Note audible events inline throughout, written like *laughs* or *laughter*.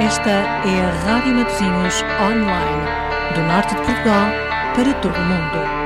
Esta é a Rádio Matosinhos Online, do norte de Portugal para todo o mundo.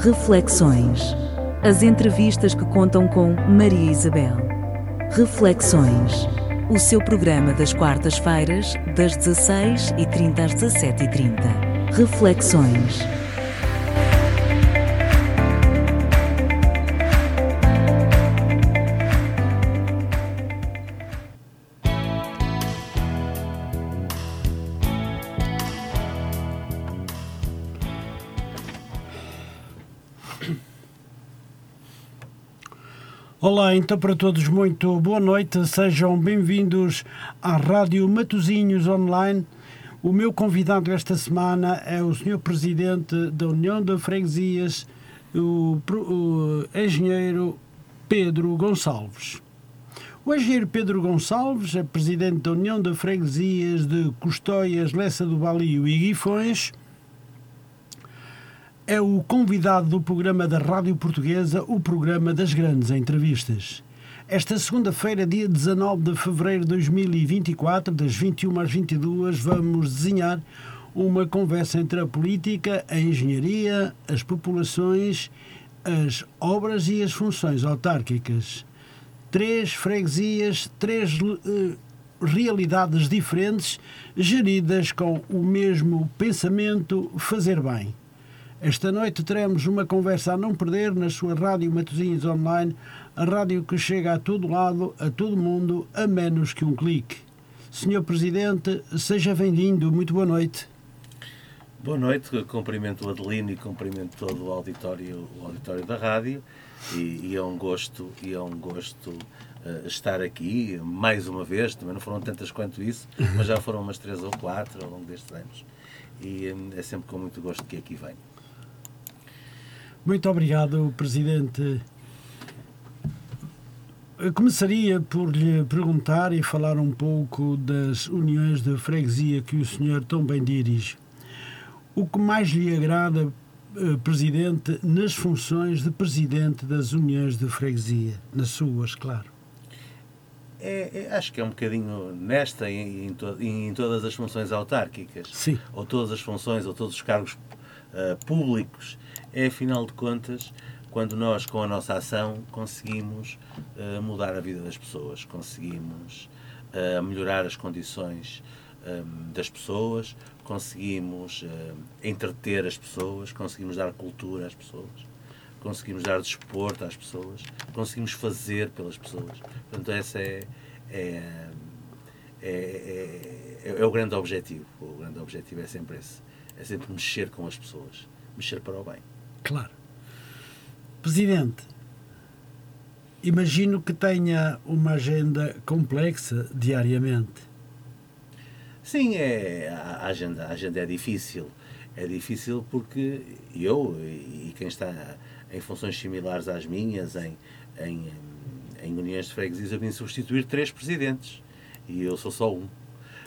Reflexões. As entrevistas que contam com Maria Isabel. Reflexões. O seu programa das quartas-feiras, das 16h30 às 17h30. Reflexões. Olá, então para todos muito boa noite, sejam bem-vindos à Rádio Matozinhos Online. O meu convidado esta semana é o Sr. Presidente da União de Freguesias, o, o engenheiro Pedro Gonçalves. O engenheiro Pedro Gonçalves é presidente da União de Freguesias de Custóias, Lessa do Balio e Guifões é o convidado do programa da Rádio Portuguesa, o programa das grandes entrevistas. Esta segunda-feira, dia 19 de fevereiro de 2024, das 21 às 22, vamos desenhar uma conversa entre a política, a engenharia, as populações, as obras e as funções autárquicas. Três freguesias, três uh, realidades diferentes, geridas com o mesmo pensamento fazer bem. Esta noite teremos uma conversa a não perder na sua Rádio Matosinhos Online, a rádio que chega a todo lado, a todo mundo, a menos que um clique. Senhor Presidente, seja bem-vindo. Muito boa noite. Boa noite, cumprimento o Adelino e cumprimento todo o auditório, o auditório da rádio e, e é um gosto, e é um gosto uh, estar aqui mais uma vez, também não foram tantas quanto isso, mas já foram umas três ou quatro ao longo destes anos e um, é sempre com muito gosto que aqui venho. Muito obrigado, Presidente. Eu começaria por lhe perguntar e falar um pouco das uniões de freguesia que o senhor tão bem dirige. O que mais lhe agrada eh, presidente nas funções de presidente das uniões de freguesia, nas suas, claro. É, é, acho que é um bocadinho nesta e em, to, em, todas as funções autárquicas, Sim. ou todas as funções, ou todos os cargos uh, públicos, é afinal de contas quando nós, com a nossa ação, conseguimos uh, mudar a vida das pessoas, conseguimos uh, melhorar as condições um, das pessoas, conseguimos entreter as pessoas, conseguimos dar cultura às pessoas conseguimos dar desporto às pessoas, conseguimos fazer pelas pessoas. Portanto, essa é, é, é, é, é o grande objetivo. O grande objetivo é sempre esse. É sempre mexer com as pessoas. Mexer para o bem. Claro. Presidente, imagino que tenha uma agenda complexa diariamente. Sim, é, a, agenda, a agenda é difícil. É difícil porque eu e quem está em funções similares às minhas, em, em, em uniões de freguesias, eu vim substituir três presidentes e eu sou só um.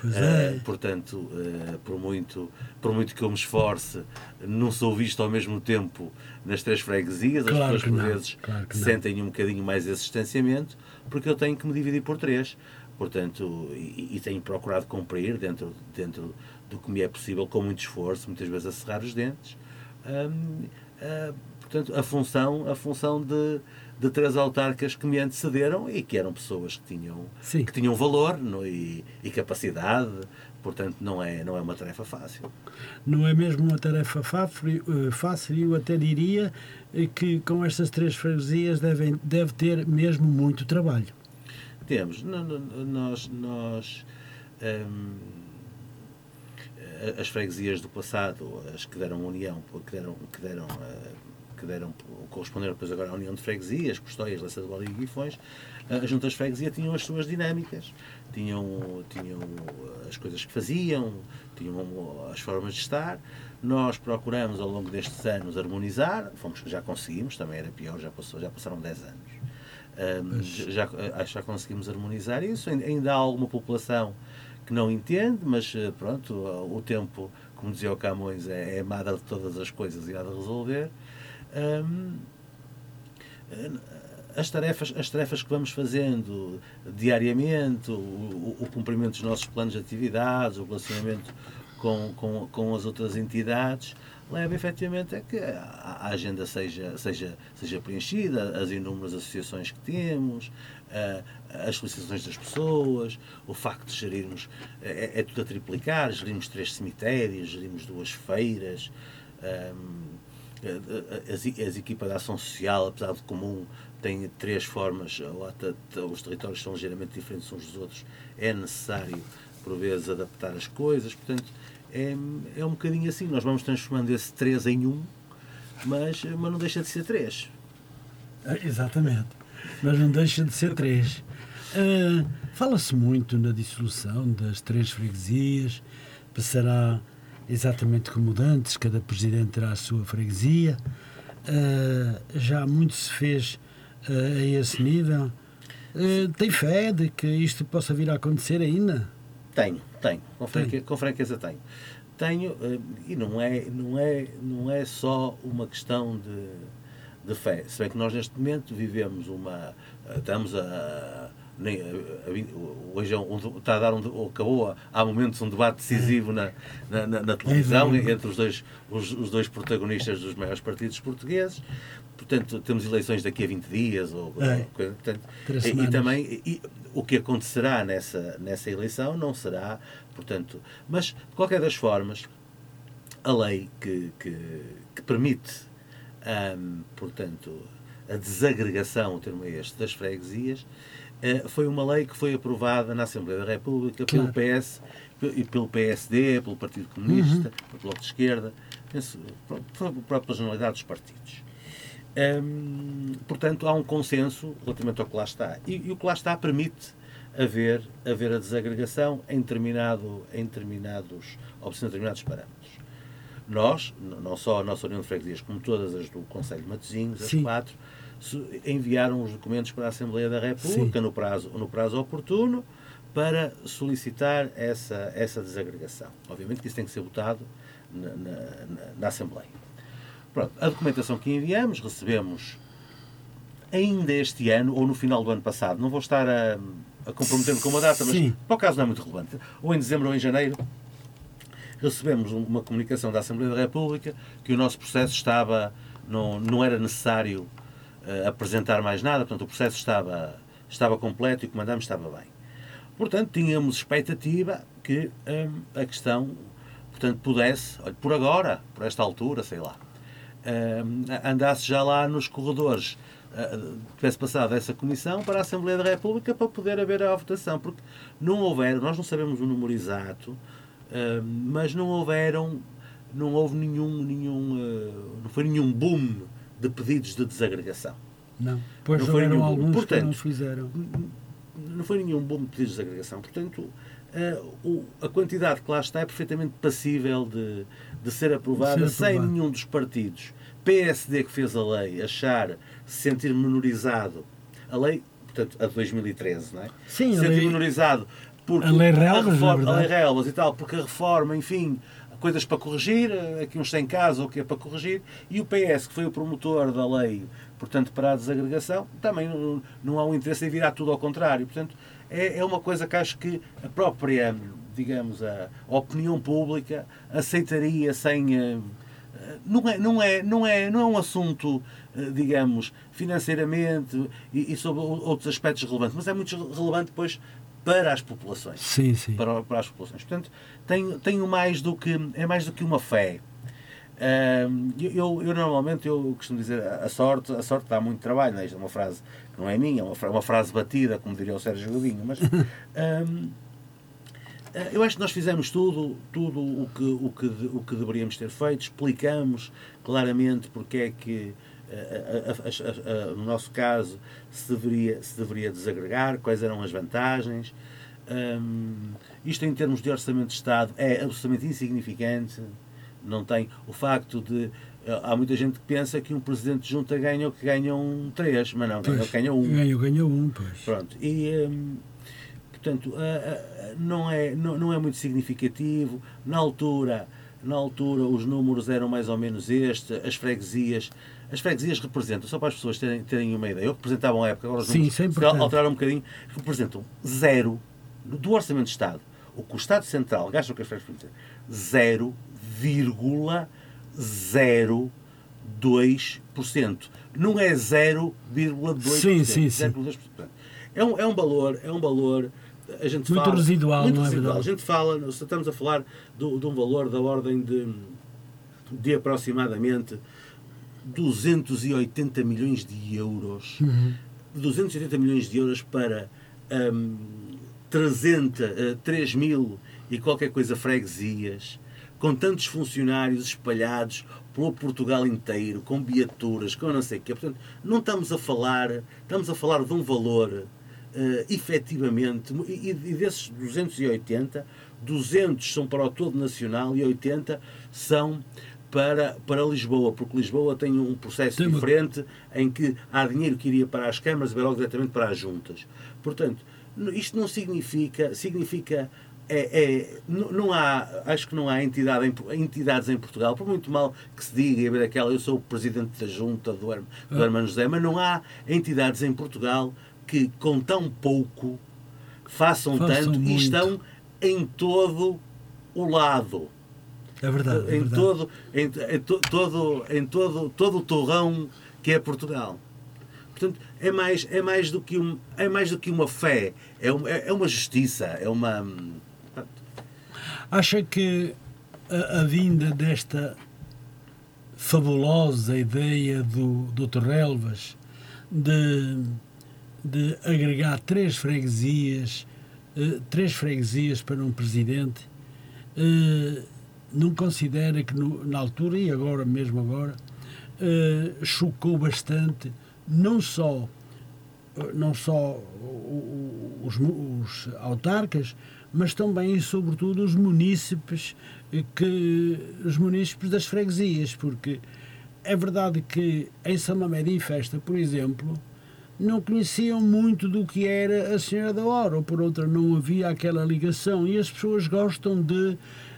É. Uh, portanto, uh, por, muito, por muito que eu me esforce, não sou visto ao mesmo tempo nas três freguesias. Claro As pessoas, por vezes, claro sentem um bocadinho mais esse distanciamento, porque eu tenho que me dividir por três. Portanto, e, e tenho procurado cumprir dentro, dentro do que me é possível, com muito esforço, muitas vezes a cerrar os dentes. Uh, portanto, a função, a função de, de três autarcas que me antecederam e que eram pessoas que tinham, Sim. que tinham valor no, e, e, capacidade, portanto não é, não é uma tarefa fácil. Não é mesmo uma tarefa eh, fácil, eu até diria eh, que com estas três freguesias devem, deve ter mesmo muito trabalho. Temos, nós, nós hum, as freguesias do passado, as que deram união, que deram, que deram uh, que deram, corresponderam depois agora à União de Freguesias, Custóias, Leça do Vale e Guifões, as juntas de freguesia tinham as suas dinâmicas, tinham, tinham as coisas que faziam, tinham as formas de estar. Nós procuramos ao longo destes anos harmonizar, fomos, já conseguimos, também era pior, já, passou, já passaram 10 anos. Um, já, já conseguimos harmonizar isso. Ainda há alguma população que não entende, mas pronto, o tempo, como dizia o Camões, é, é madre de todas as coisas e há de resolver as tarefas, as tarefas que vamos fazendo diariamente, o, o, o, cumprimento dos nossos planos de atividades, o relacionamento com, com, com as outras entidades, leva efetivamente a que a, agenda seja, seja, seja preenchida, as inúmeras associações que temos, as solicitações das pessoas, o facto de gerirmos, é, é tudo a triplicar, gerimos três cemitérios, gerimos duas feiras. As, as equipas de ação social, apesar de comum, têm três formas, os territórios são ligeiramente diferentes uns dos outros, é necessário, por vezes, adaptar as coisas, portanto, é, é um bocadinho assim, nós vamos transformando esse três em um, mas, mas não deixa de ser três. Ah, exatamente, mas não deixa de ser três. Uh, Fala-se muito na dissolução das três freguesias, passará exatamente como antes, cada presidente terá a sua freguesia. Uh, já muito se fez uh, a esse nível. Uh, tem fé de que isto possa vir a acontecer ainda? Tenho, tenho, com, franque, com franqueza tenho. Tenho, e não é, não, é, não é só uma questão de, de fé. Se bem que nós neste momento vivemos uma. Estamos a nem, hoje é um, está a dar um, acabou há momentos um debate decisivo na, na, na, televisão entre os dois, os, os, dois protagonistas dos maiores partidos portugueses. Portanto, temos eleições daqui a 20 dias. Ou, é. portanto, e, e, também e, o que acontecerá nessa, nessa eleição não será, portanto, mas de qualquer das formas, a lei que, que, que permite, hum, portanto, a desagregação, o termo é este, das freguesias, eh, foi uma lei que foi aprovada na Assembleia da República claro. pelo PS e pelo PSD, pelo Partido Comunista, uhum. pelo Bloco de Esquerda, penso, própria generalidade dos partidos. Hum, portanto, há um consenso relativamente ao que lá está. E, e, o que lá está permite haver, haver a desagregação em, determinado, em determinados, obedecendo determinados parâmetros. Nós, não só a nossa União de Freguesias, como todas as do Conselho de Matosinhos, as Sim. quatro, enviaram os documentos para a Assembleia da República no prazo, no prazo oportuno para solicitar essa, essa desagregação. Obviamente que isso tem que ser votado na, na, na Assembleia. Pronto, a documentação que enviamos, recebemos ainda este ano, ou no final do ano passado, não vou estar a, a comprometer-me com uma data, mas Sim. para o caso não é muito relevante, ou em dezembro ou em janeiro, recebemos um- uma comunicação da Assembleia da República que o nosso processo estava, não, não era necessário eh, apresentar mais nada, portanto o processo estava, estava completo e o mandamos estava bem. Portanto, tínhamos expectativa que hum, a questão portanto, pudesse, por agora, por esta altura, sei lá, hum, andasse já lá nos corredores, uh, tivesse passado essa comissão para a Assembleia da República para poder haver a votação, porque não houveram, nós não sabemos o número exato, mas não houveram, não houve nenhum, nenhum uh, não foi nenhum boom de pedidos de desagregação. Não. Pois Não foi nenhum- alguns que portanto, não os fizeram. não foi nenhum bom pedido de desagregação. Portanto, eh, a quantidade que lá está é perfeitamente passível de, de ser aprovada De ser sem nenhum dos partidos. PSD que fez a lei achar, se sentir menorizado, a lei, portanto, a de 2013, não é? Sim, a se sentir lei- menorizado porque a lei Relvas, na reforma, a lei. Relvas e tal, porque a reforma, enfim, coisas para corrigir, eh, aqui uns sem casa, o que é para corrigir, e o PS, que foi o promotor da lei, portanto, para a desagregação, também não, não há um interesse em virar tudo ao contrário. Portanto, é, é uma coisa que acho que a própria, digamos, a, opinião pública aceitaria sem. eh, Não é, não, é, não, é, não é um assunto, eh, digamos, financeiramente e, e sobre outros aspectos relevantes, mas é muito relevante depois para as populações Sim, sim. para, para as populações. Portanto, tenho, tenho mais do que é mais do que uma fé. Ahm, eu, eu, normalmente eu costumo dizer a sorte, a sorte dá muito trabalho, não é? Isto é uma frase que não é minha, é uma, fra- uma frase batida, como diria o Sérgio Godinho, mas *laughs* eh, eu acho que nós fizemos tudo, tudo o que, o, que, o que deveríamos ter feito, explicamos claramente porque é que, a- a- no nosso caso, se deveria, se deveria desagregar, quais eram as vantagens. Hum, isto, em termos de orçamento de Estado, é absolutamente insignificante. Não tem o facto de. eh, Há muita gente que pensa que um presidente de junta ganha o que ganham três, mas não, ganha, Pois, ganha um. Ganhou, ganhou um, pois. Pronto, e hum, portanto ah, ah, não, é, não, não é muito significativo. Na altura, na altura os números eram mais ou menos este, as freguesias. As freguesias representam, só para as pessoas terem, terem uma ideia, eu representava à época, agora os Sim, números é se alteraram um bocadinho, representam zero do orçamento de Estado. O que o Estado Central gasta com as freguesias, 0,02%. Não é 0,2%. Sim, sim, sim. 0,2%. É um, é um valor, é um valor. A gente Muito fala, residual, muito não é residual. verdade? A gente fala, estamos a falar do- de um valor da ordem de, de aproximadamente 280 milhões de euros. 280 milhões de euros para hum, 300, eh, 3 mil e qualquer coisa freguesias, com tantos funcionários espalhados pelo Portugal inteiro, com viaturas, com não sei o quê. Portanto, não estamos a falar, estamos a falar de um valor eh, efetivamente, e, e desses 280, 200 são para o todo nacional e 80 são para, para Lisboa, porque Lisboa tem um processo Tem uma- diferente em que há dinheiro que iria para as câmaras e vai logo diretamente para as juntas. Portanto, isto não significa, significa é, é, não há, acho que não há entidade em, entidades em Portugal, por muito mal que se diga, e haver aquela, eu sou o presidente da junta do, do Ah. Hermano José, mas não há entidades em Portugal que com tão pouco façam, Façam tanto muito. e estão em todo o lado É verdade. é em verdade. todo em, em to- todo em todo todo o torrão que é Portugal portanto é mais é mais do que um é mais do que uma fé é uma, é uma justiça é uma Acha que a, a vinda desta fabulosa ideia do Dr. Relvas de, de agregar três freguesias, eh, três freguesias para um presidente, eh, não considera que no- na altura e agora mesmo agora eh, chocou bastante não só não só os, os autarcas, mas também e sobretudo os munícipes eh, que os munícipes das freguesias, porque é verdade que em São Mamede em Festa, por exemplo, não conheciam muito do que era a Senhora da Hora, ou por outra não havia aquela ligação, e as pessoas gostam de, eh,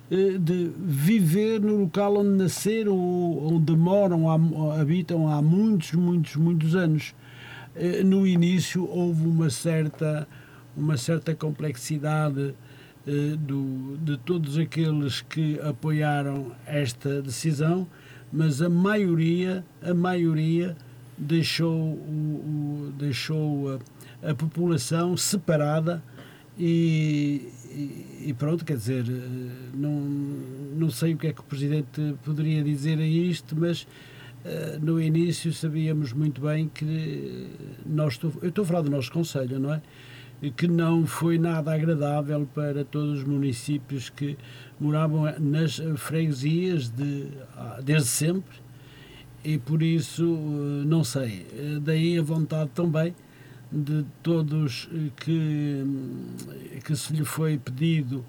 de viver no local onde nasceram ou onde moram, habitam há muitos, muitos, muitos anos. Eh, no início houve uma certa, uma certa complexidade eh, do, de todos aqueles que apoiaram esta decisão, mas a maioria, a maioria deixou, o, o deixou a, a, população separada e, e, pronto, quer dizer, eh, não, não sei o que é que o Presidente poderia dizer a isto, mas eh, no início sabíamos muito bem que nós, eu estou a falar do nosso Conselho, não é? que não foi nada agradável para todos os municípios que moravam nas freguesias de, ah, desde sempre e por isso eh, não sei. Daí a vontade também de todos eh, que, que se lhe foi pedido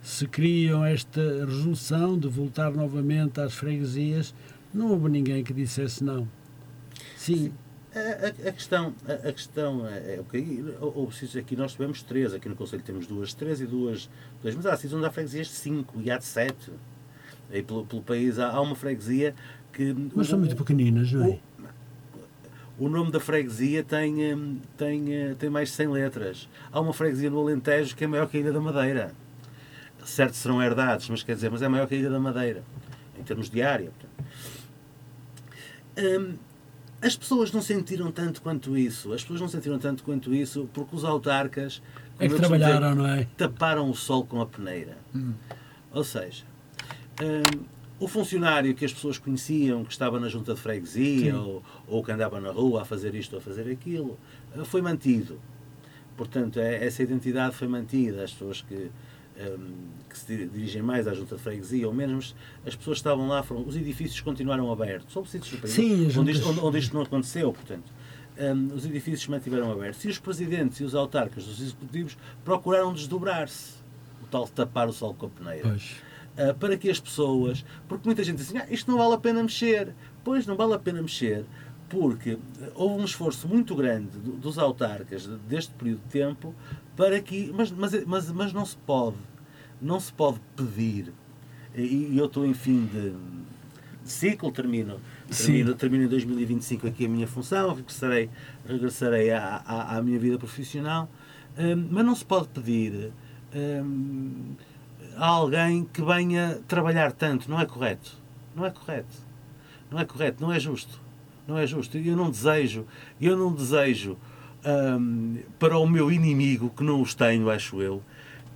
se criam esta resolução de voltar novamente às freguesias, não houve ninguém que dissesse não. Sim, a, a, questão, a, a questão é, é okay, ou, aqui nós tivemos três, aqui no Conselho temos duas, três e duas, duas mas há sítios onde há freguesias de cinco e há de sete. Aí pelo, pelo país há, há, uma freguesia que. Mas são muito pequeninas, não é? O, o nome da freguesia tem, hum, tem, tem mais de 100 letras. Há uma freguesia no Alentejo que é maior que a Ilha da Madeira. Certo, serão herdades, mas quer dizer, mas é maior que a Ilha da Madeira, em termos de área. Hum, as pessoas não sentiram tanto quanto isso. As pessoas não sentiram tanto quanto isso porque os autarcas é que trabalharam, dizer, não é? taparam o sol com a peneira. Hum. Ou seja, um, o funcionário que as pessoas conheciam, que estava na junta de freguesia ou, ou, que andava na rua a fazer isto ou a fazer aquilo, eh, foi mantido. Portanto, é, essa identidade foi mantida. As pessoas que um, que se dirigem mais à junta de freguesia, ou menos as pessoas estavam lá, foram, os edifícios continuaram abertos. São sítios do Sim, onde, isto, onde, onde isto não aconteceu, portanto. Um, os edifícios mantiveram abertos. E os presidentes e os autarcas os executivos procuraram desdobrar-se. O tal tapar o sol com a peneira. Uh, para que as pessoas. Porque muita gente diz assim: ah, isto não vale a pena mexer. Pois não vale a pena mexer, porque houve um esforço muito grande dos autarcas deste período de tempo para que. Mas, mas, mas, mas não se pode. Não se pode pedir. E, eu estou em fim de, de ciclo, termino, termino, termino em 2025 aqui a minha função, regressarei, regressarei à, à, à minha vida profissional, um, mas não se pode pedir um, a alguém que venha trabalhar tanto. Não é correto. Não é correto. Não é correto, não é justo. Não é justo. Eu não desejo, eu não desejo um, para o meu inimigo, que não os tenho, acho eu,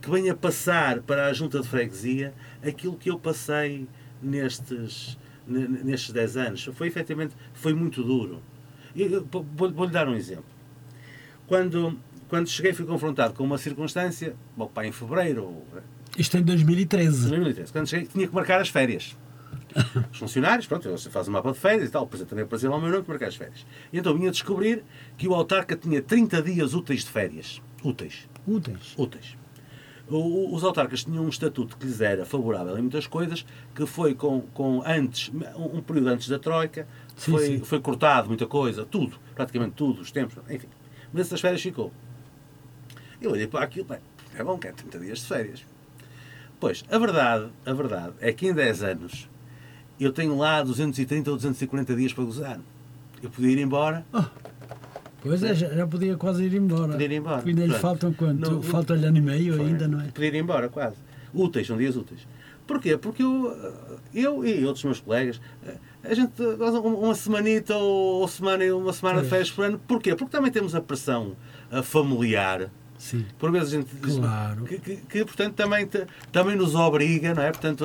que venha passar para a junta de freguesia aquilo que eu passei nestes, nestes 10 anos. Foi efetivamente foi muito duro. Vou-lhe dar um exemplo. Quando, quando cheguei fui confrontado com uma circunstância, meu pai em fevereiro. Isto em 2013. 2013. Quando cheguei, tinha que marcar as férias. Os funcionários, pronto, você faz um mapa de férias e tal, depois eu também aparecia lá o meu nome para marcar as férias. E então vinha descobrir que o autarca tinha 30 dias úteis de férias. Úteis. Úteis. Úteis. O, os autarcas tinham um estatuto que lhes era favorável em muitas coisas, que foi com, com antes, um período antes da Troika, sim, foi, sim. foi cortado muita coisa, tudo, praticamente tudo, os tempos, enfim. Mas essas férias ficou. Eu olhei para aquilo, bem, é bom que é 30 dias de férias. Pois, a verdade, a verdade é que em 10 anos eu tenho lá 230 ou 240 dias para gozar. Eu podia ir embora. Oh. Pois é, já, já, podia quase ir embora. Podia ir embora. Ainda lhe faltam quanto? Falta-lhe ano e meio ainda, não é? Podia ir embora, quase. Úteis, são dias úteis. Porquê? Porque eu, eu e outros meus colegas, a gente goza uma semanita ou semana, uma semana de férias por ano. Porquê? Porque também temos a pressão familiar. Sim. Por vezes a gente diz claro. que, que, que, portanto, também, também nos obriga, não é? Portanto,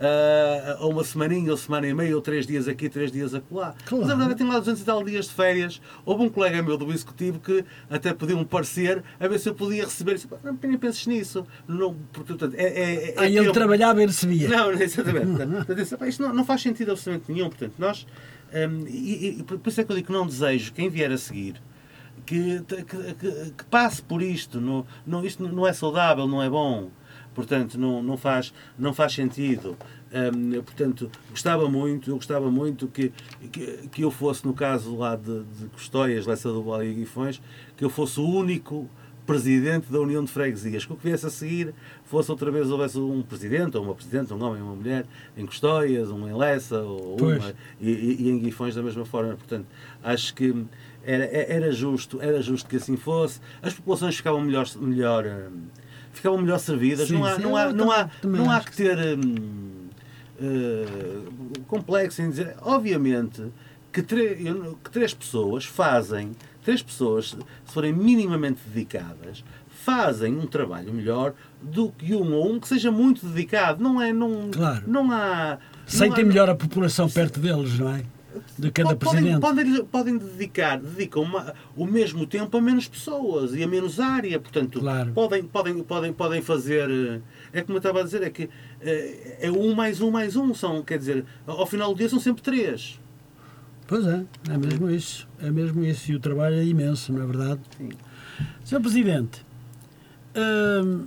a, a uma semaninha, ou semana e meia, ou três dias aqui, três dias acolá. Claro. Mas a verdade é que tem lá 200 e tal dias de férias. Houve um colega meu do Executivo que até pediu um parecer a ver se eu podia receber. Disse, não, nem penses nisso. Não, porque, portanto, é, é, é, ah, ele eu... trabalhava e recebia. Não, exatamente. *laughs* portanto, isto não, não faz sentido absolutamente nenhum. Portanto, nós. Um, e, e, por isso é que eu digo que não desejo quem vier a seguir que, que, que, que, passe por isto. Não, não, isto não é saudável, não é bom. Portanto, não, não, faz, não faz sentido. Um, portanto, gostava muito, eu gostava muito que, que, que, eu fosse, no caso lá de, de Custóias, Lessa do Vale e Guifões, que eu fosse o único presidente da União de Freguesias, que o que viesse a seguir fosse outra vez houvesse um presidente, ou uma presidente, um homem ou uma mulher, em Custóias, um em Lessa, ou uma, e, e, e, em Guifões da mesma forma. Portanto, acho que era, era justo, era justo que assim fosse. As populações ficavam melhor, melhor, hum, ficavam melhor servidas. Sim, não, há, sim, não, há, não, há, não há que ter hum, uh, complexo em dizer, obviamente, que, que três pessoas fazem, três pessoas, se forem minimamente dedicadas, fazem um trabalho melhor do que um ou um que seja muito dedicado. Não é, não, claro. não há... Sem ter melhor a população perto deles, não é? De cada podem, podem, podem, dedicar, dedicam uma, o mesmo tempo a menos pessoas e a menos área, portanto, claro. podem, podem, podem, podem fazer. Eh, é como eu estava a dizer, é que é, é um mais um mais um, são, quer dizer, ao final do dia são sempre três. Pois é, é mesmo isso. É mesmo isso. E o trabalho é imenso, não é verdade? Sim. Sr. Presidente, hum,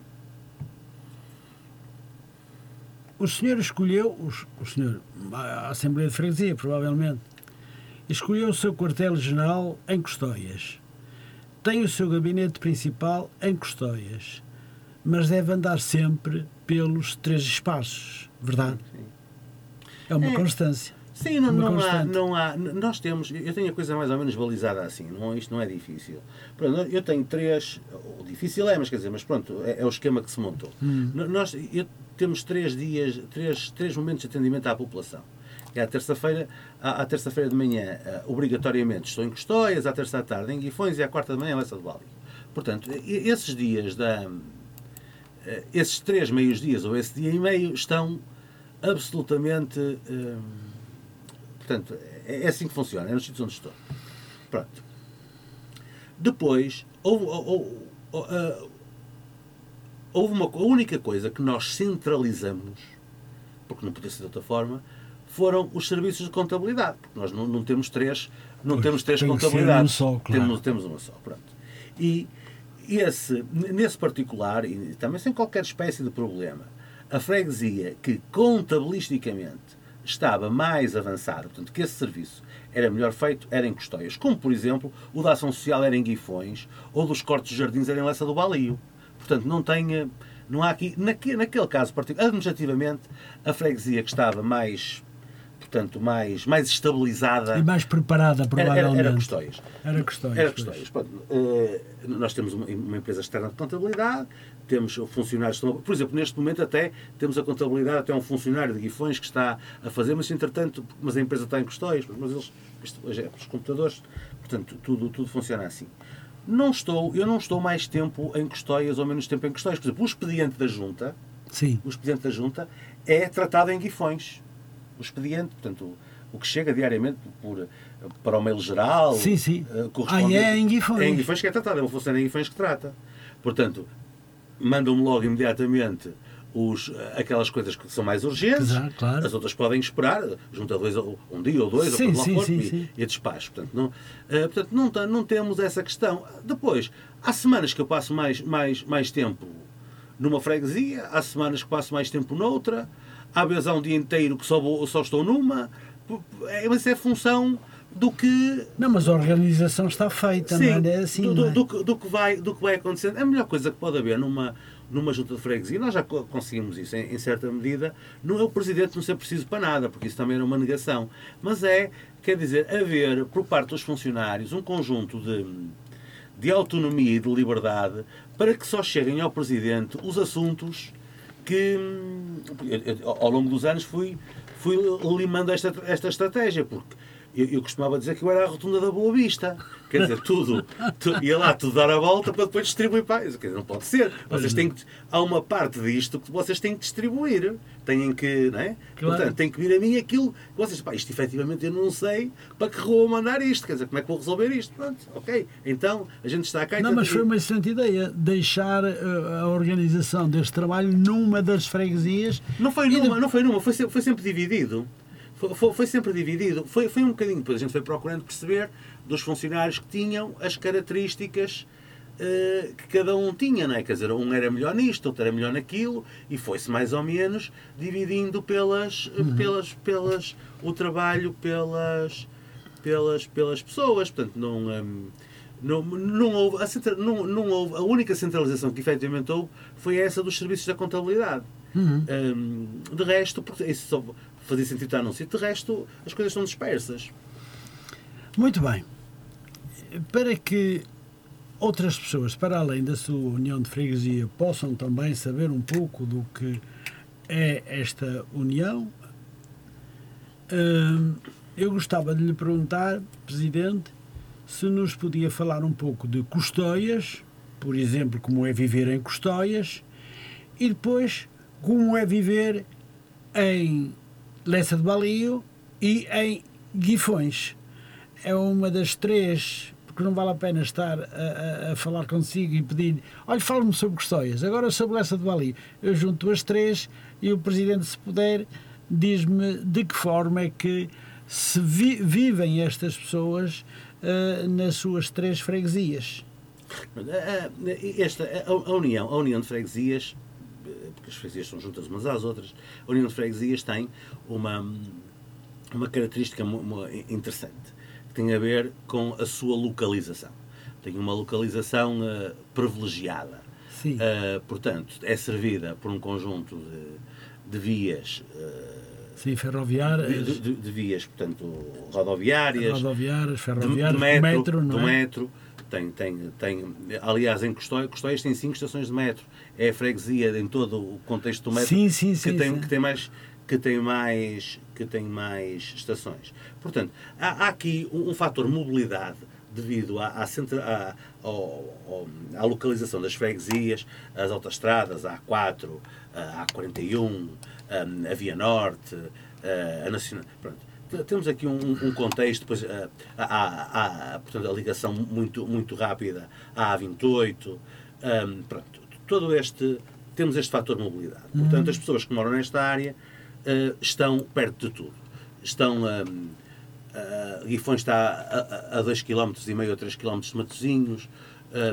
o senhor escolheu, o, senhor, a Assembleia de Freguesia, provavelmente, escolheu o seu quartel-general em Custóias. Tem o seu gabinete principal em Custóias, mas deve andar sempre pelos três espaços, verdade? Sim. É uma é. constância. Sim, não, não há, não há. Nós temos. Eu tenho a coisa mais ou menos balizada assim, não, isto não é difícil. Pronto, eu tenho três. O difícil é, mas quer dizer, mas pronto, é, é o esquema que se montou. Hum. Nós eu, temos três dias, três, três momentos de atendimento à população. É à terça-feira, à, terça-feira de manhã, uh, obrigatoriamente estou em Custóias, à terça à tarde em Guifões e à quarta de manhã em Leça do Vale. Portanto, esses dias da. Uh, esses três meios dias, ou esse dia e meio, estão absolutamente. Uh, Portanto, é, é assim que funciona, é nos sítios onde estou. Pronto. Depois, houve, houve, houve, houve uma, a única coisa que nós centralizamos, porque não podia ser de outra forma, foram os serviços de contabilidade. Porque nós não, não temos três, não pois, temos três contabilidades. Um só, claro. temos, temos uma só. Pronto. E esse, nesse particular, e também sem qualquer espécie de problema, a freguesia que contabilisticamente estava mais avançado, portanto, que esse serviço era melhor feito, era em Custóias. Como, por exemplo, o da ação social era em Guifões, ou dos cortes de jardins era em Lessa do Balio. Portanto, não tem... Não há aqui... Naquele, naquele caso particular, administrativamente, a freguesia que estava mais portanto, mais, mais estabilizada. E mais preparada, provavelmente. Era, era Custóias. Era Custóias. Era Custóias. Pronto, uh, nós temos uma, uma, empresa externa de contabilidade, temos funcionários. Por exemplo, neste momento até temos a contabilidade, até um funcionário de Guifões que está a fazer, mas entretanto, mas a empresa está em Custóias, mas eles, isto hoje é pelos computadores, portanto, tudo, tudo funciona assim. Não estou, eu não estou mais tempo em Custóias ou menos tempo em Custóias. Por exemplo, o expediente da Junta, Sim. o expediente da Junta é tratado em Guifões o expediente, portanto, o, que chega diariamente por, para o mail geral. Sim, sim. Uh, corresponde, ah, é em Guifões. É em Guifões que é tratado, é uma função em Guifões que trata. Portanto, mandam-me logo imediatamente os, aquelas coisas que são mais urgentes, Exato, claro. as outras podem esperar, junto a dois, um dia ou dois, sim, ou sim, for, sim, e, sim. e despacho. Portanto, não, uh, portanto não, não temos essa questão. Depois, há semanas que eu passo mais, mais, mais tempo numa freguesia, há semanas que passo mais tempo noutra, há vezes há um dia inteiro que só, vou, só estou numa, é, mas é função do que. Não, mas a organização está feita, Sim, não é? é assim. Do, do, é? do, do, do, que vai, do que vai acontecendo. A melhor coisa que pode haver numa, numa junta de freguesia, nós já conseguimos isso em, em, certa medida, não é o presidente não ser preciso para nada, porque isso também era uma negação, mas é, quer dizer, haver por parte dos funcionários um conjunto de, de autonomia e de liberdade para que só cheguem ao presidente os assuntos que ao longo dos anos fui, fui limando esta, esta estratégia, porque eu, eu, costumava dizer que eu era a rotunda da Boa Vista. Quer dizer, tudo, tu, ia lá tudo dar a volta para depois distribuir para. Quer dizer, não pode ser. Vocês têm que, há uma parte disto que vocês têm que distribuir. Têm que, não é? Claro. Portanto, tem que vir a mim aquilo que vocês, pá, isto efetivamente eu não sei para que rua mandar isto. Quer dizer, como é que vou resolver isto? Pronto, ok. Então, a gente está cá e Não, mas foi uma excelente ideia deixar eh, a organização deste trabalho numa das freguesias. Não foi numa, não foi numa, foi, foi sempre dividido. Foi, foi, sempre dividido. Foi, foi um bocadinho. Depois a gente foi procurando perceber dos funcionários que tinham as características uh, que cada um tinha, não é? Quer dizer, um era melhor nisto, outro era melhor naquilo, e foi-se mais ou menos dividindo pelas, uhum. pelas, pelas, o trabalho pelas, pelas, pelas pessoas. Portanto, não. Um, Não, não, houve, a, não, não houve. A única centralização que efetivamente houve foi essa dos serviços da contabilidade. Uhum. Hum, de resto, porque isso só fazia sentido estar num sítio, de resto, as coisas estão dispersas. Muito bem. Para que outras pessoas, para além da sua união de freguesia, possam também saber um pouco do que é esta união, hum, eu gostava de lhe perguntar, Presidente, se nos podia falar um pouco de Custóias, por exemplo, como é viver em Custóias, e depois como é viver em Lessa de Balio e em Guifões. É uma das três, porque não vale a pena estar a, a- a falar consigo e pedir, olha, fala-me sobre Custóias, agora sobre Lessa de Balio. Eu junto as três e o Presidente, se puder, diz-me de que forma é que se vi- vivem estas pessoas eh, nas suas três freguesias. A- a- Esta, a, a união, a união de freguesias, eh, porque as freguesias são juntas umas às outras, a união de freguesias tem uma, uma característica interessante, que tem a ver com a sua localização. Tem uma localização eh, privilegiada. Sim. Eh, portanto, é servida por um conjunto de, de vias, eh, Sim, ferroviárias, de, de- de vias, portanto, rodoviárias, rodoviárias, do, ferroviárias, do metro, metro, não do é? metro. Tem, tem, tem, aliás, em Custóias, Custóias tem cinco estações de metro. É a freguesia em todo o contexto do metro Sim, sim, que, sim, tem, que tem mais que tem mais que tem mais estações. Portanto, há, há aqui um, um fator mobilidade devido à, à, à- ao- à localização das freguesias, as autoestradas, a A4, a A41, a, a Via Norte, a, a Nacional. Pronto. Temos aqui um, um contexto, depois a, a, portanto, a ligação muito, muito rápida à A28, hum, pronto, todo este, temos este fator de mobilidade. Portanto, as pessoas que moram nesta área eh, estão perto de tudo. Estão, hum, a Guifões está a 2 km ou 3 km de Matosinhos,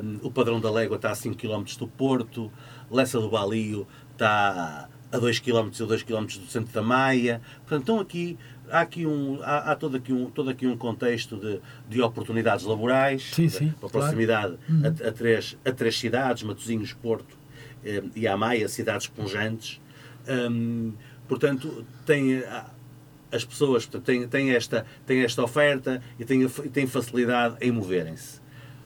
hum, o Padrão da Légua está a 5 km do Porto, Lessa do Balio está a 2 km ou 2 km do centro da Maia. Portanto, estão aqui, há, aqui um, há, há todo, aqui um, todo aqui um contexto de, de oportunidades laborais, Sim, sim, a claro. proximidade a, a três, a três cidades, Matosinhos, Porto eh, e a Maia, cidades esponjantes. Hum, portanto, tem, as pessoas portanto, têm, têm, esta, têm esta oferta e têm, têm facilidade em moverem-se.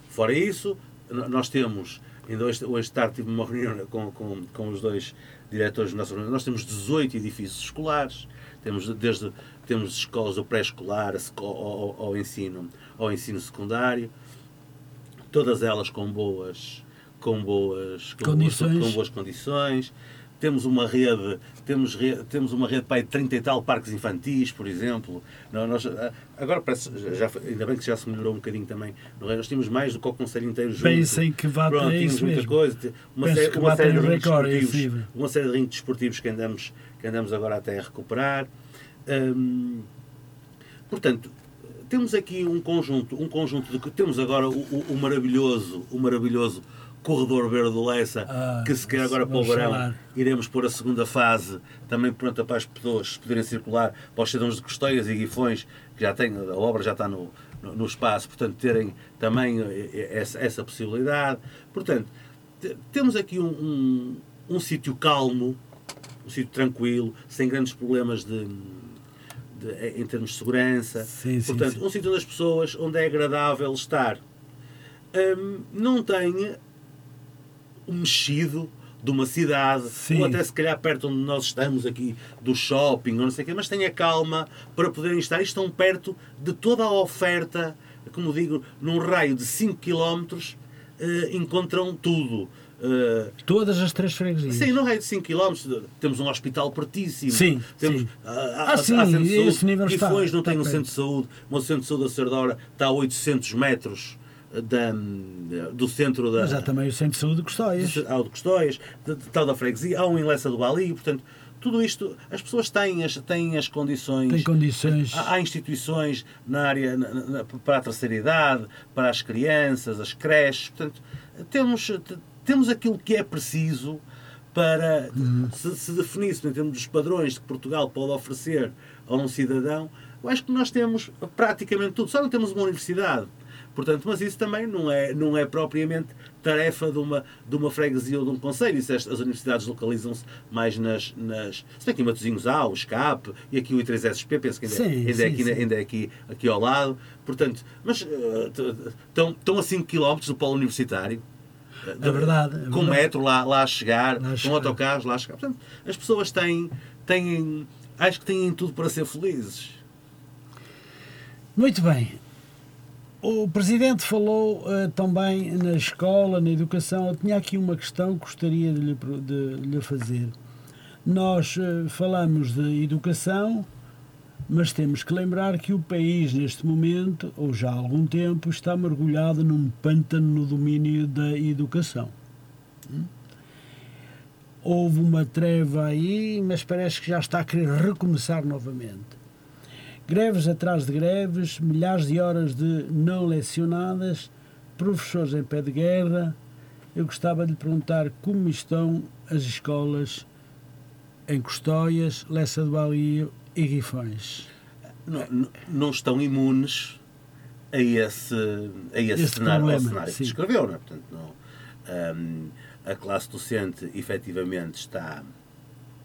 Fora isso, nós temos, ainda hoje, hoje de tarde tive uma *laughs* reunião com, com, com os dois diretores da nossa reunião, nós temos 18 edifícios escolares, temos desde temos escolas do pré-escolar ao, ao, ao ensino, ao ensino secundário, todas elas com boas com boas com Condições. boas, com boas condições. Temos uma rede, temos, temos uma rede pai, de 30 e tal parques infantis, por exemplo. Não, nós, ah, agora parece, já, ainda bem que já se melhorou um bocadinho também. Não é? Nós tínhamos mais do que o Conselho inteiro junto. Pensem que vá Pronto, tínhamos isso muita mesmo. coisa. Uma Penso série, que uma série de é desportivos, uma série de rings desportivos que andamos, que andamos agora até a recuperar. Hum, portanto, temos aqui um conjunto, um conjunto de temos agora o, o- o maravilhoso, o maravilhoso corredor verde do Lessa, Ah, que se quer agora para o verão falar. iremos pôr a segunda fase também pronta para as pessoas poderem circular para os cidadãos de Costeias e Guifões, que já tem, a obra já está no, no, no espaço, portanto terem também eh, eh, essa, essa possibilidade. Portanto, te- temos aqui um, um, um sítio calmo, um sítio tranquilo, sem grandes problemas de, de- em termos de segurança. Sim, Portanto, sim. um sítio das pessoas onde é agradável estar. Hum, não tem o mexido de uma cidade, Sim. ou até se calhar perto onde nós estamos aqui, do shopping, ou não sei o quê, mas tenha calma para poderem estar. E estão perto de toda a oferta, como digo, num raio de 5 km, eh, encontram tudo. Eh, Todas as três freguesias. Sim, num raio de 5 km temos um hospital pertíssimo. Sim, temos, sim. Ah, Ah, sim, centro de saúde. nível está- não está tem um centro de saúde. O centro de saúde da Sardora está a 800 metros da, do centro da. Mas há também o Centro de Saúde de Custóias. Há o de Custóias, de, de tal da freguesia, há um em Lessa do Bali, portanto, tudo isto, as pessoas têm as, têm as condições. Tem condições. Há, há instituições na área na- na- para a terceira idade, para as crianças, as creches, portanto, temos, temos aquilo que é preciso para Uhum. se, se definisse em termos dos padrões que Portugal pode oferecer a um cidadão, eu acho que nós temos praticamente tudo. Só não temos uma universidade. Portanto, mas isso também não é, não é propriamente tarefa de uma, de uma freguesia ou de um conselho. Isso, as, as universidades localizam-se mais nas, nas... Se bem que em Matosinhos há o SCAP e aqui o I3SP, penso que ainda, Sim, ainda, sim, é, aqui, sim. ainda é aqui, aqui ao lado. Portanto, mas uh, estão, estão a 5 km do polo universitário. É verdade, é Com verdade. metro lá, lá a chegar, Lá com chegar. autocarros lá a chegar. Portanto, as pessoas têm, têm, acho que têm tudo para ser felizes. Muito bem. O Presidente falou eh, também na escola, na educação. Eu tinha aqui uma questão que gostaria de lhe, pro- de lhe fazer. Nós eh, falamos de educação, mas temos que lembrar que o país, neste momento, ou já há algum tempo, está mergulhado num pântano no domínio da educação. Houve uma treva aí, mas parece que já está a querer recomeçar novamente. Greves atrás de greves, milhares de horas de não lecionadas, professores em pé de guerra. Eu gostava de lhe perguntar como estão as escolas em Custóias, Lessa do Balio e Guifões. não, não- estão imunes a esse, a esse, Esse cenário, problema, cenário que descreveu. Não é? Portanto, não, hum, a classe docente efetivamente está,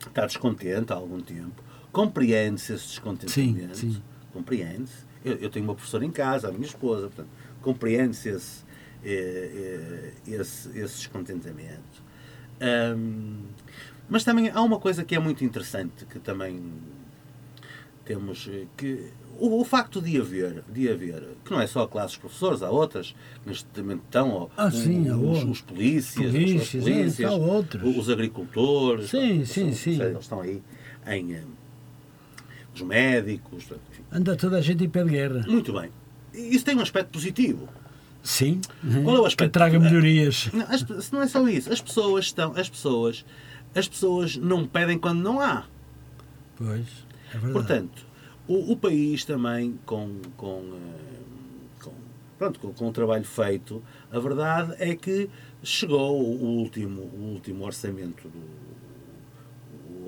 está descontente há algum tempo, compreende-se esse descontentamento, Sim, sim. compreende-se. Eu, eu tenho uma professora em casa, a minha esposa, portanto, compreende-se esse, eh, eh, esse, esse descontentamento. Hum, mas também há uma coisa que é muito interessante, que também temos eh, que o, o facto de haver, de haver, que não é só a classe dos professores, há outras, que neste momento estão, Ah, sim, há os, os polícias, Polícias, as é, polícias outros. os agricultores, Sim, eles sim, estão- sim. Eles estão aí em eh, os médicos, enfim. Anda toda a gente em pé de guerra. muito bem. Isso tem um aspecto positivo. Sim. Qual é o Que aspecto? traga melhorias. *laughs* Não, as- se não é só isso. As pessoas estão, as pessoas, as pessoas não pedem quando não há. Pois, é. Portanto, o, o país também com, com, eh, com, pronto, com, com o trabalho feito, a verdade é que chegou o último, o último orçamento do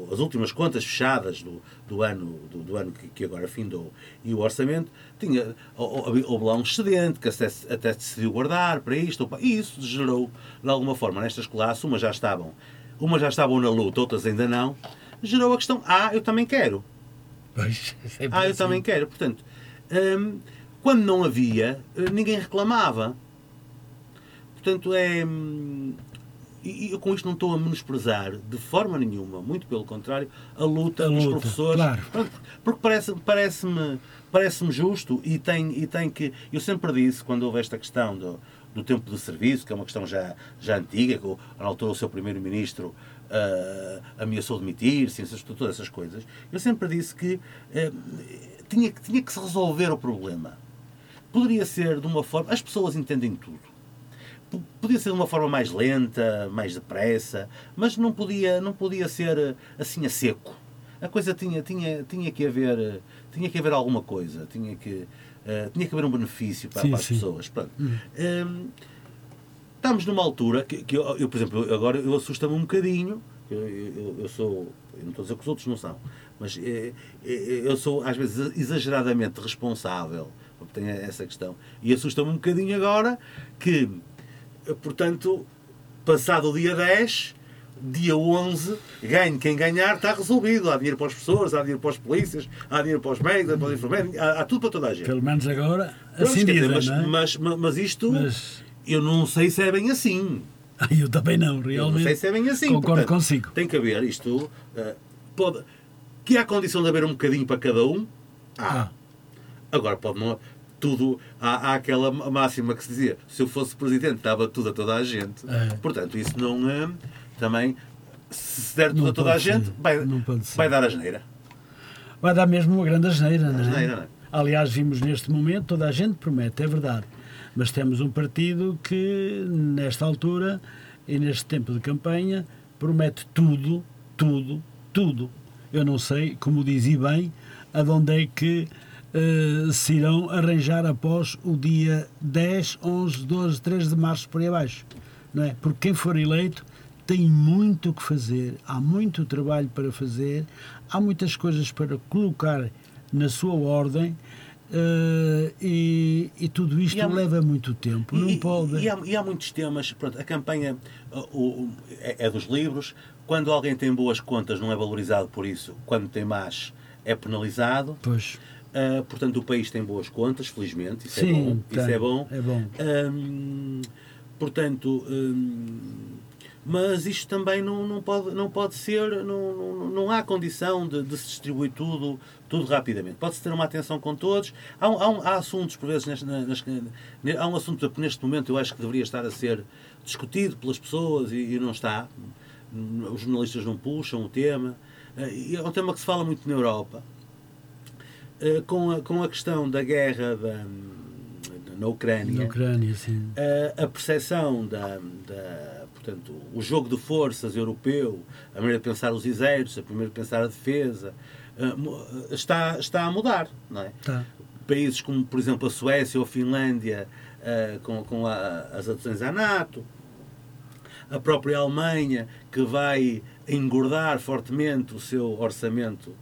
o- as últimas contas fechadas do, do ano, do, do ano que, que agora findou. E o orçamento tinha hou- houve lá um excedente que até, até decidiu guardar para isto e isso gerou de alguma forma nestas classes. Umas já estavam umas já estavam na luta outras ainda não. Gerou a questão ah eu também quero Pois, *laughs* é ah, eu assim. também quero. Portanto, hum, quando não havia, eh, ninguém reclamava. Portanto, é. hum, E eu com isto não estou a menosprezar de forma nenhuma, muito pelo contrário, a luta A dos luta, professores. claro. Porque parece- parece-me parece justo e tem, e tem que. Eu sempre disse, quando houve esta questão do, do tempo de serviço, que é uma questão já, já antiga, que o- na altura o seu primeiro-ministro ah, ameaçou demitir-se, essas- todas essas coisas, eu sempre disse que eh, tinha, que- tinha que se resolver o problema. Poderia ser de uma forma. As pessoas entendem tudo. Podia ser de uma forma mais lenta, mais depressa, mas não podia, não podia ser eh, assim a seco. A coisa tinha, tinha, tinha, que, haver, tinha que haver alguma coisa, tinha que, eh, tinha que haver um benefício para, Sim, para as sim. pessoas. Pronto. Hum, estamos numa altura que, que eu, eu, por exemplo, agora eu assusta-me um bocadinho. Eu, eu, eu sou, não estou a dizer que os outros não são, mas eh, eh, eu sou às vezes exageradamente responsável, porque tenho essa questão, e assusta-me um bocadinho agora que, portanto, passado o dia 10, dia 11, ganhe quem ganhar, está resolvido. Há dinheiro para os professores, há dinheiro para os polícias, há dinheiro para os médicos, para os enfermeiros, há, há tudo para toda a gente. Pelo menos agora, Pronto, assim dizer, dizem, mas, é? mas, mas, mas isto, Mas- eu não sei se é bem assim. *laughs* Eu também não, Eu realmente. não sei se é bem assim. Concordo Portanto, consigo. Tem que haver isto. eh, pode, que há condição de haver um bocadinho para cada um. Há. Ah, Agora pode não. Tudo. Há, há aquela máxima que se dizia: se eu fosse presidente, dava tudo a toda a gente. É. Portanto, isso não. é também. Se der tudo a toda a pode gente, ser. vai, ser. vai dar a geneira. vai dar mesmo uma grande asneira, é? Asneira, não é? Aliás, vimos neste momento, toda a gente promete, é verdade. Mas temos um partido que, nesta altura e neste tempo de campanha, promete tudo, tudo, tudo. Eu não sei, como dizia bem, aonde é que eh, se irão arranjar após o dia 10, 11, 12, 13 de março por aí abaixo. Não é? Porque quem for eleito tem muito o que fazer, há muito trabalho para fazer, há muitas coisas para colocar na sua ordem. Uh, e, e, tudo isto há, leva muito tempo. Não e, pode. E há, e há, muitos temas. Pronto, a campanha o, o, é, é, dos livros. Quando alguém tem boas contas, não é valorizado por isso. Quando tem más, é penalizado. Pois. Uh, portanto, o país tem boas contas, felizmente. Isso Sim, é bom. Tem, isso é bom. É bom. Um, portanto. Um, mas isto também não, não, pode, não pode ser, não, não, não há condição de, de, se distribuir tudo, tudo rapidamente. Pode-se ter uma atenção com todos. Há, há, há assuntos, por vezes, nas, nas, há um assunto que neste momento eu acho que deveria estar a ser discutido pelas pessoas e, e não está. Os jornalistas não puxam o tema. Eh, é um tema que se fala muito na Europa. Eh, com a, com a questão da guerra da, na Ucrânia, na Ucrânia. A, a percepção da, da Portanto, o jogo de forças europeu, a maneira de pensar os exércitos, a maneira de pensar a defesa, eh, eh, está, está a mudar. Não é? Tá. Países como, por exemplo, a Suécia ou a Finlândia, eh, com, com a, as adesões à NATO, a própria Alemanha, que vai engordar fortemente o seu orçamento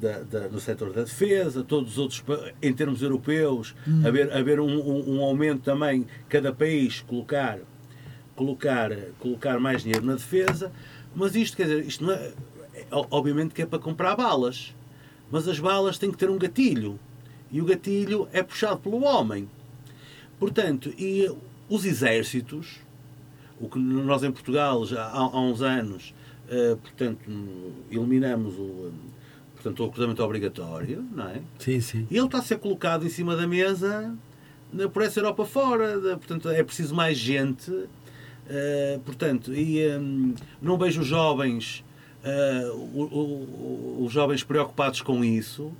da, da, no setor da defesa, todos os outros, em termos europeus, hum. haver, haver um, um, um aumento também, cada país colocar colocar, colocar mais dinheiro na defesa, mas isto, quer dizer, isto não é, obviamente que é para comprar balas, mas as balas têm que ter um gatilho, e o gatilho é puxado pelo homem. Portanto, e os exércitos, o que nós em Portugal já há, há uns anos, uh, portanto, eliminamos o, portanto, o recrutamento obrigatório, não é? Sim, sim. E ele está a ser colocado em cima da mesa por essa Europa fora. Portanto, é preciso mais gente Uh, portanto, e um, não vejo jovens, os jovens preocupados com isso.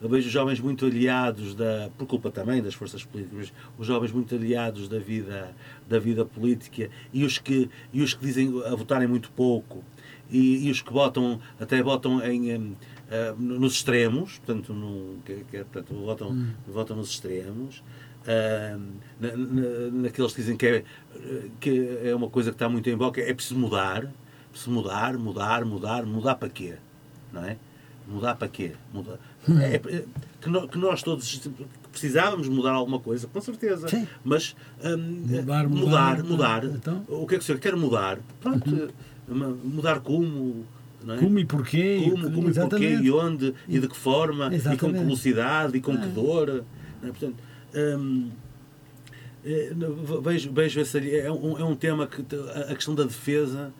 Eu vejo os jovens muito aliados da, por culpa também das forças políticas, os jovens muito aliados da vida, da vida política e os que e os que dizem a votarem muito pouco e, e os que votam até votam em uh, nos extremos, portanto, no, que, que, portanto votam, hum. votam nos extremos na, na, naqueles que dizem que é, que é uma coisa que está muito em boca, é preciso mudar, preciso mudar, mudar, mudar, mudar para quê? Não é? Mudar para quê? Mudar. Hum. É, é, que, nós, que, nós todos precisávamos mudar alguma coisa, com certeza. Sim. Mas um, mudar, mudar, mudar. mudar. Então? O que é que o senhor quer mudar? Pronto, uhum. mudar como? É? Como e porquê? Como, como e porquê e onde e de que forma exatamente. e com que velocidade e com que dor. É? Portanto, Hum, é, vejo, vejo essa, é, um, é um tema que a questão da defesa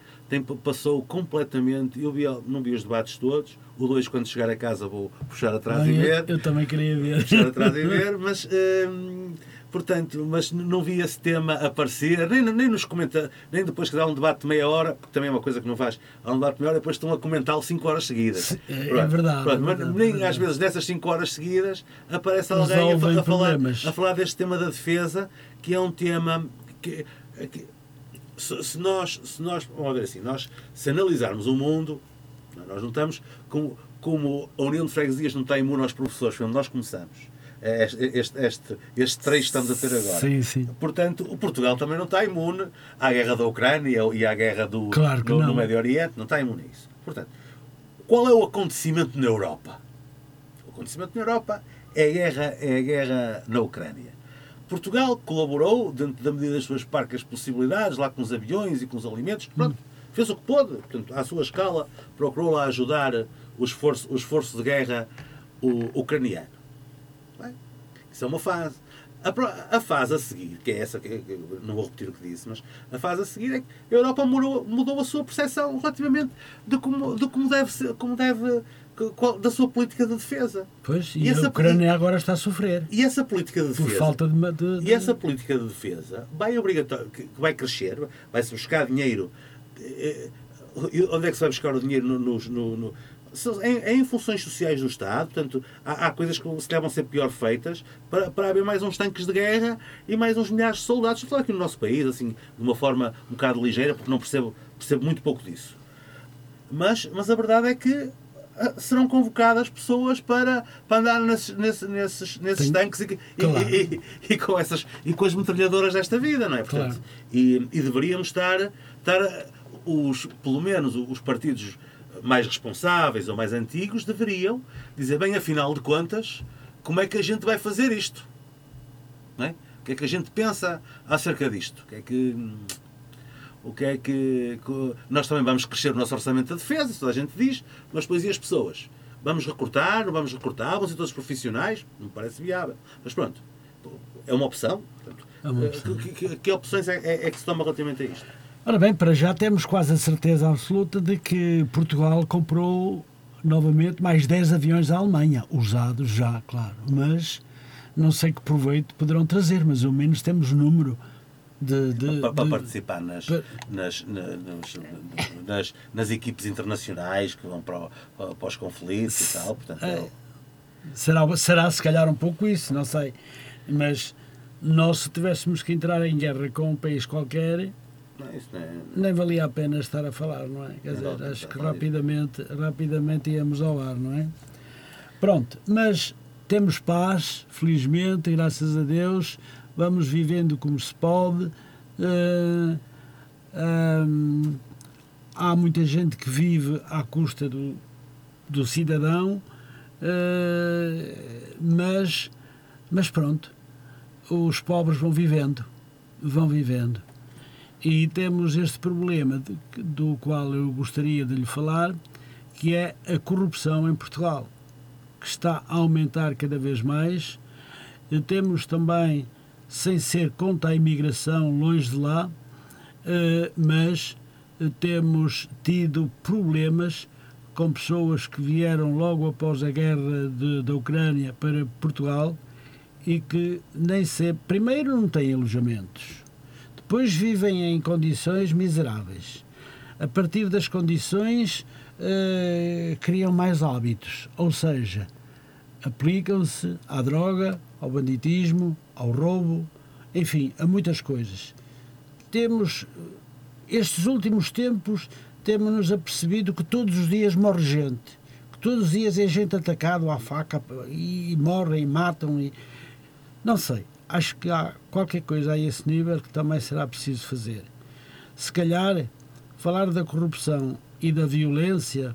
passou completamente. Eu vi, não vi os debates todos. O 2, quando chegar a casa, vou puxar atrás e ver. Eu, eu, também queria ver. Puxar atrás e ver, mas. Hum, Portanto, mas não vi esse tema aparecer, nem, nem nos comenta, nem depois que dá um debate de meia hora, porque também é uma coisa que não faz, há um debate de meia hora depois estão a comentá-lo 5 horas seguidas. É, é verdade. Pronto, é verdade, nem verdade. às vezes nessas 5 horas seguidas aparece alguém a, a, falar, a falar deste tema da defesa, que é um tema que, que se, se, nós, se nós, vamos ver assim, nós se analisarmos o mundo, nós não estamos como, como a União de Freguesias não está imune aos professores, quando nós começamos é este, este, este, este trecho que estamos a ter agora. Sim, sim. Portanto, o Portugal também não está imune à guerra da Ucrânia e à guerra do, claro no, no Médio Oriente, não está imune a isso. Portanto, qual é o acontecimento na Europa? O acontecimento na Europa é a guerra, é a guerra na Ucrânia. Portugal colaborou, dentro da medida das suas parcas possibilidades, lá com os aviões e com os alimentos, pronto, fez o que pôde, portanto, à sua escala, procurou lá ajudar o esforço, o esforço de guerra ucraniano. Isso é uma fase. A, a, fase a seguir, que é essa, que, não vou repetir o que disse, mas a fase a seguir é que a Europa mudou, mudou a sua percepção relativamente de como, de como deve como deve, da sua política de defesa. Pois, e, e a Ucrânia agora está a sofrer. E essa política de defesa. Por falta de, de, de... E essa política de defesa vai obrigatório, que vai crescer, vai-se buscar dinheiro. Eh, eh, onde é que se vai buscar o dinheiro no, no, no, em, em, funções sociais do Estado, portanto, há, há, coisas que se devam ser pior feitas para, para haver mais uns tanques de guerra e mais uns milhares de soldados. Estou aqui no nosso país, assim, de uma forma um bocado ligeira, porque não percebo, percebo muito pouco disso. Mas, mas a verdade é que serão convocadas pessoas para, para andar nesses, nesses, nesses, tanques e, claro. e, e, e, com essas, e com as metralhadoras desta vida, não é? Portanto, claro. e, e deveríamos estar, estar os, pelo menos os partidos mais responsáveis ou mais antigos deveriam dizer, bem, afinal de contas, como é que a gente vai fazer isto? Não é? O que é que a gente pensa acerca disto? O que é que. O que é que, que- Nós também vamos crescer o nosso orçamento da defesa, isso toda a gente diz, mas depois e as pessoas? Vamos recortar, não vamos recortar, vão ser todos profissionais? Não me parece viável. Mas pronto, é uma opção. É uma eh, opção. Que, que- que opções é, é- é que se toma relativamente a isto? Ora bem, para já temos quase a certeza absoluta de que Portugal comprou novamente mais 10 aviões à Alemanha, usados já, claro, mas não sei que proveito poderão trazer, mas ao menos temos número de. de- para, para de- participar nas, pa- nas, na- nos- nas, nas equipes internacionais que vão para, para, para os conflitos e tal. Portanto, É. é- Será, será se calhar um pouco isso, não sei. Mas nós, se tivéssemos que entrar em guerra com um país qualquer, não, isso não é- nem valia a pena estar a falar, não é? Quer Não, dizer, não, acho que não, não. rapidamente, rapidamente íamos ao ar, não é? Pronto, mas temos paz, felizmente, graças a Deus, vamos vivendo como se pode. eh, hum, há muita gente que vive à custa do, do cidadão, eh, mas, mas pronto, os pobres vão vivendo, vão vivendo. E temos este problema de- do qual eu gostaria de lhe falar, que é a corrupção em Portugal, que está a aumentar cada vez mais. E temos também, sem ser contra a imigração, longe de lá, eh, mas eh, temos tido problemas com pessoas que vieram logo após a guerra de- da Ucrânia para Portugal e que nem sempre, primeiro, não têm alojamentos, depois vivem em condições miseráveis. A partir das condições, eh, criam mais hábitos, ou seja, aplicam-se à droga, ao banditismo, ao roubo, enfim, a muitas coisas. Temos, eh, estes últimos tempos, temos-nos apercebido que todos os dias morre gente, que todos os dias é gente atacado à faca e, morrem, e matam e não sei. Acho que há qualquer coisa a esse nível que também será preciso fazer. Se calhar, falar da corrupção e da violência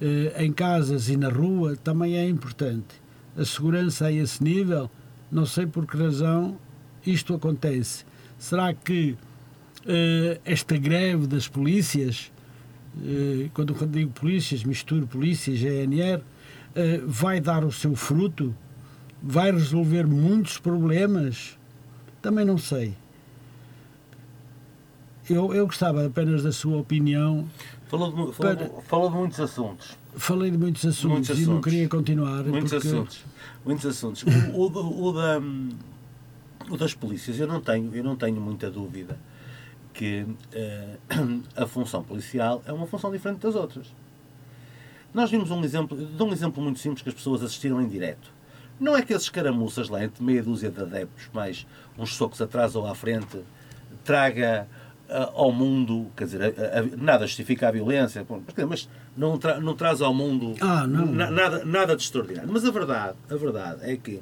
eh, em casas e na rua também é importante. A segurança a esse nível, não sei por que razão isto acontece. Será que eh, esta greve das polícias, eh, quando eu digo polícias, misturo polícias, GNR, eh, vai dar o seu fruto? Vai resolver muitos problemas? Também não sei. Eu, eu gostava apenas da sua opinião. Falou, de, falou, Para- falou de muitos assuntos. Falei de muitos assuntos, Muitos e não assuntos. queria continuar. Muitos porque- assuntos. Muitos assuntos. O, o o da, o das polícias, eu não tenho, eu não tenho muita dúvida que eh, a função policial é uma função diferente das outras. Nós vimos um exemplo, de um exemplo muito simples que as pessoas assistiram em direto. Não é que esses caramuças lá, entre meia dúzia de adeptos, mais uns socos atrás ou à frente, traga ao mundo, quer dizer, a- a- nada justifica a violência, mas, não, tra- não traz ao mundo Ah, na- nada, nada de extraordinário. Mas a verdade, a verdade é que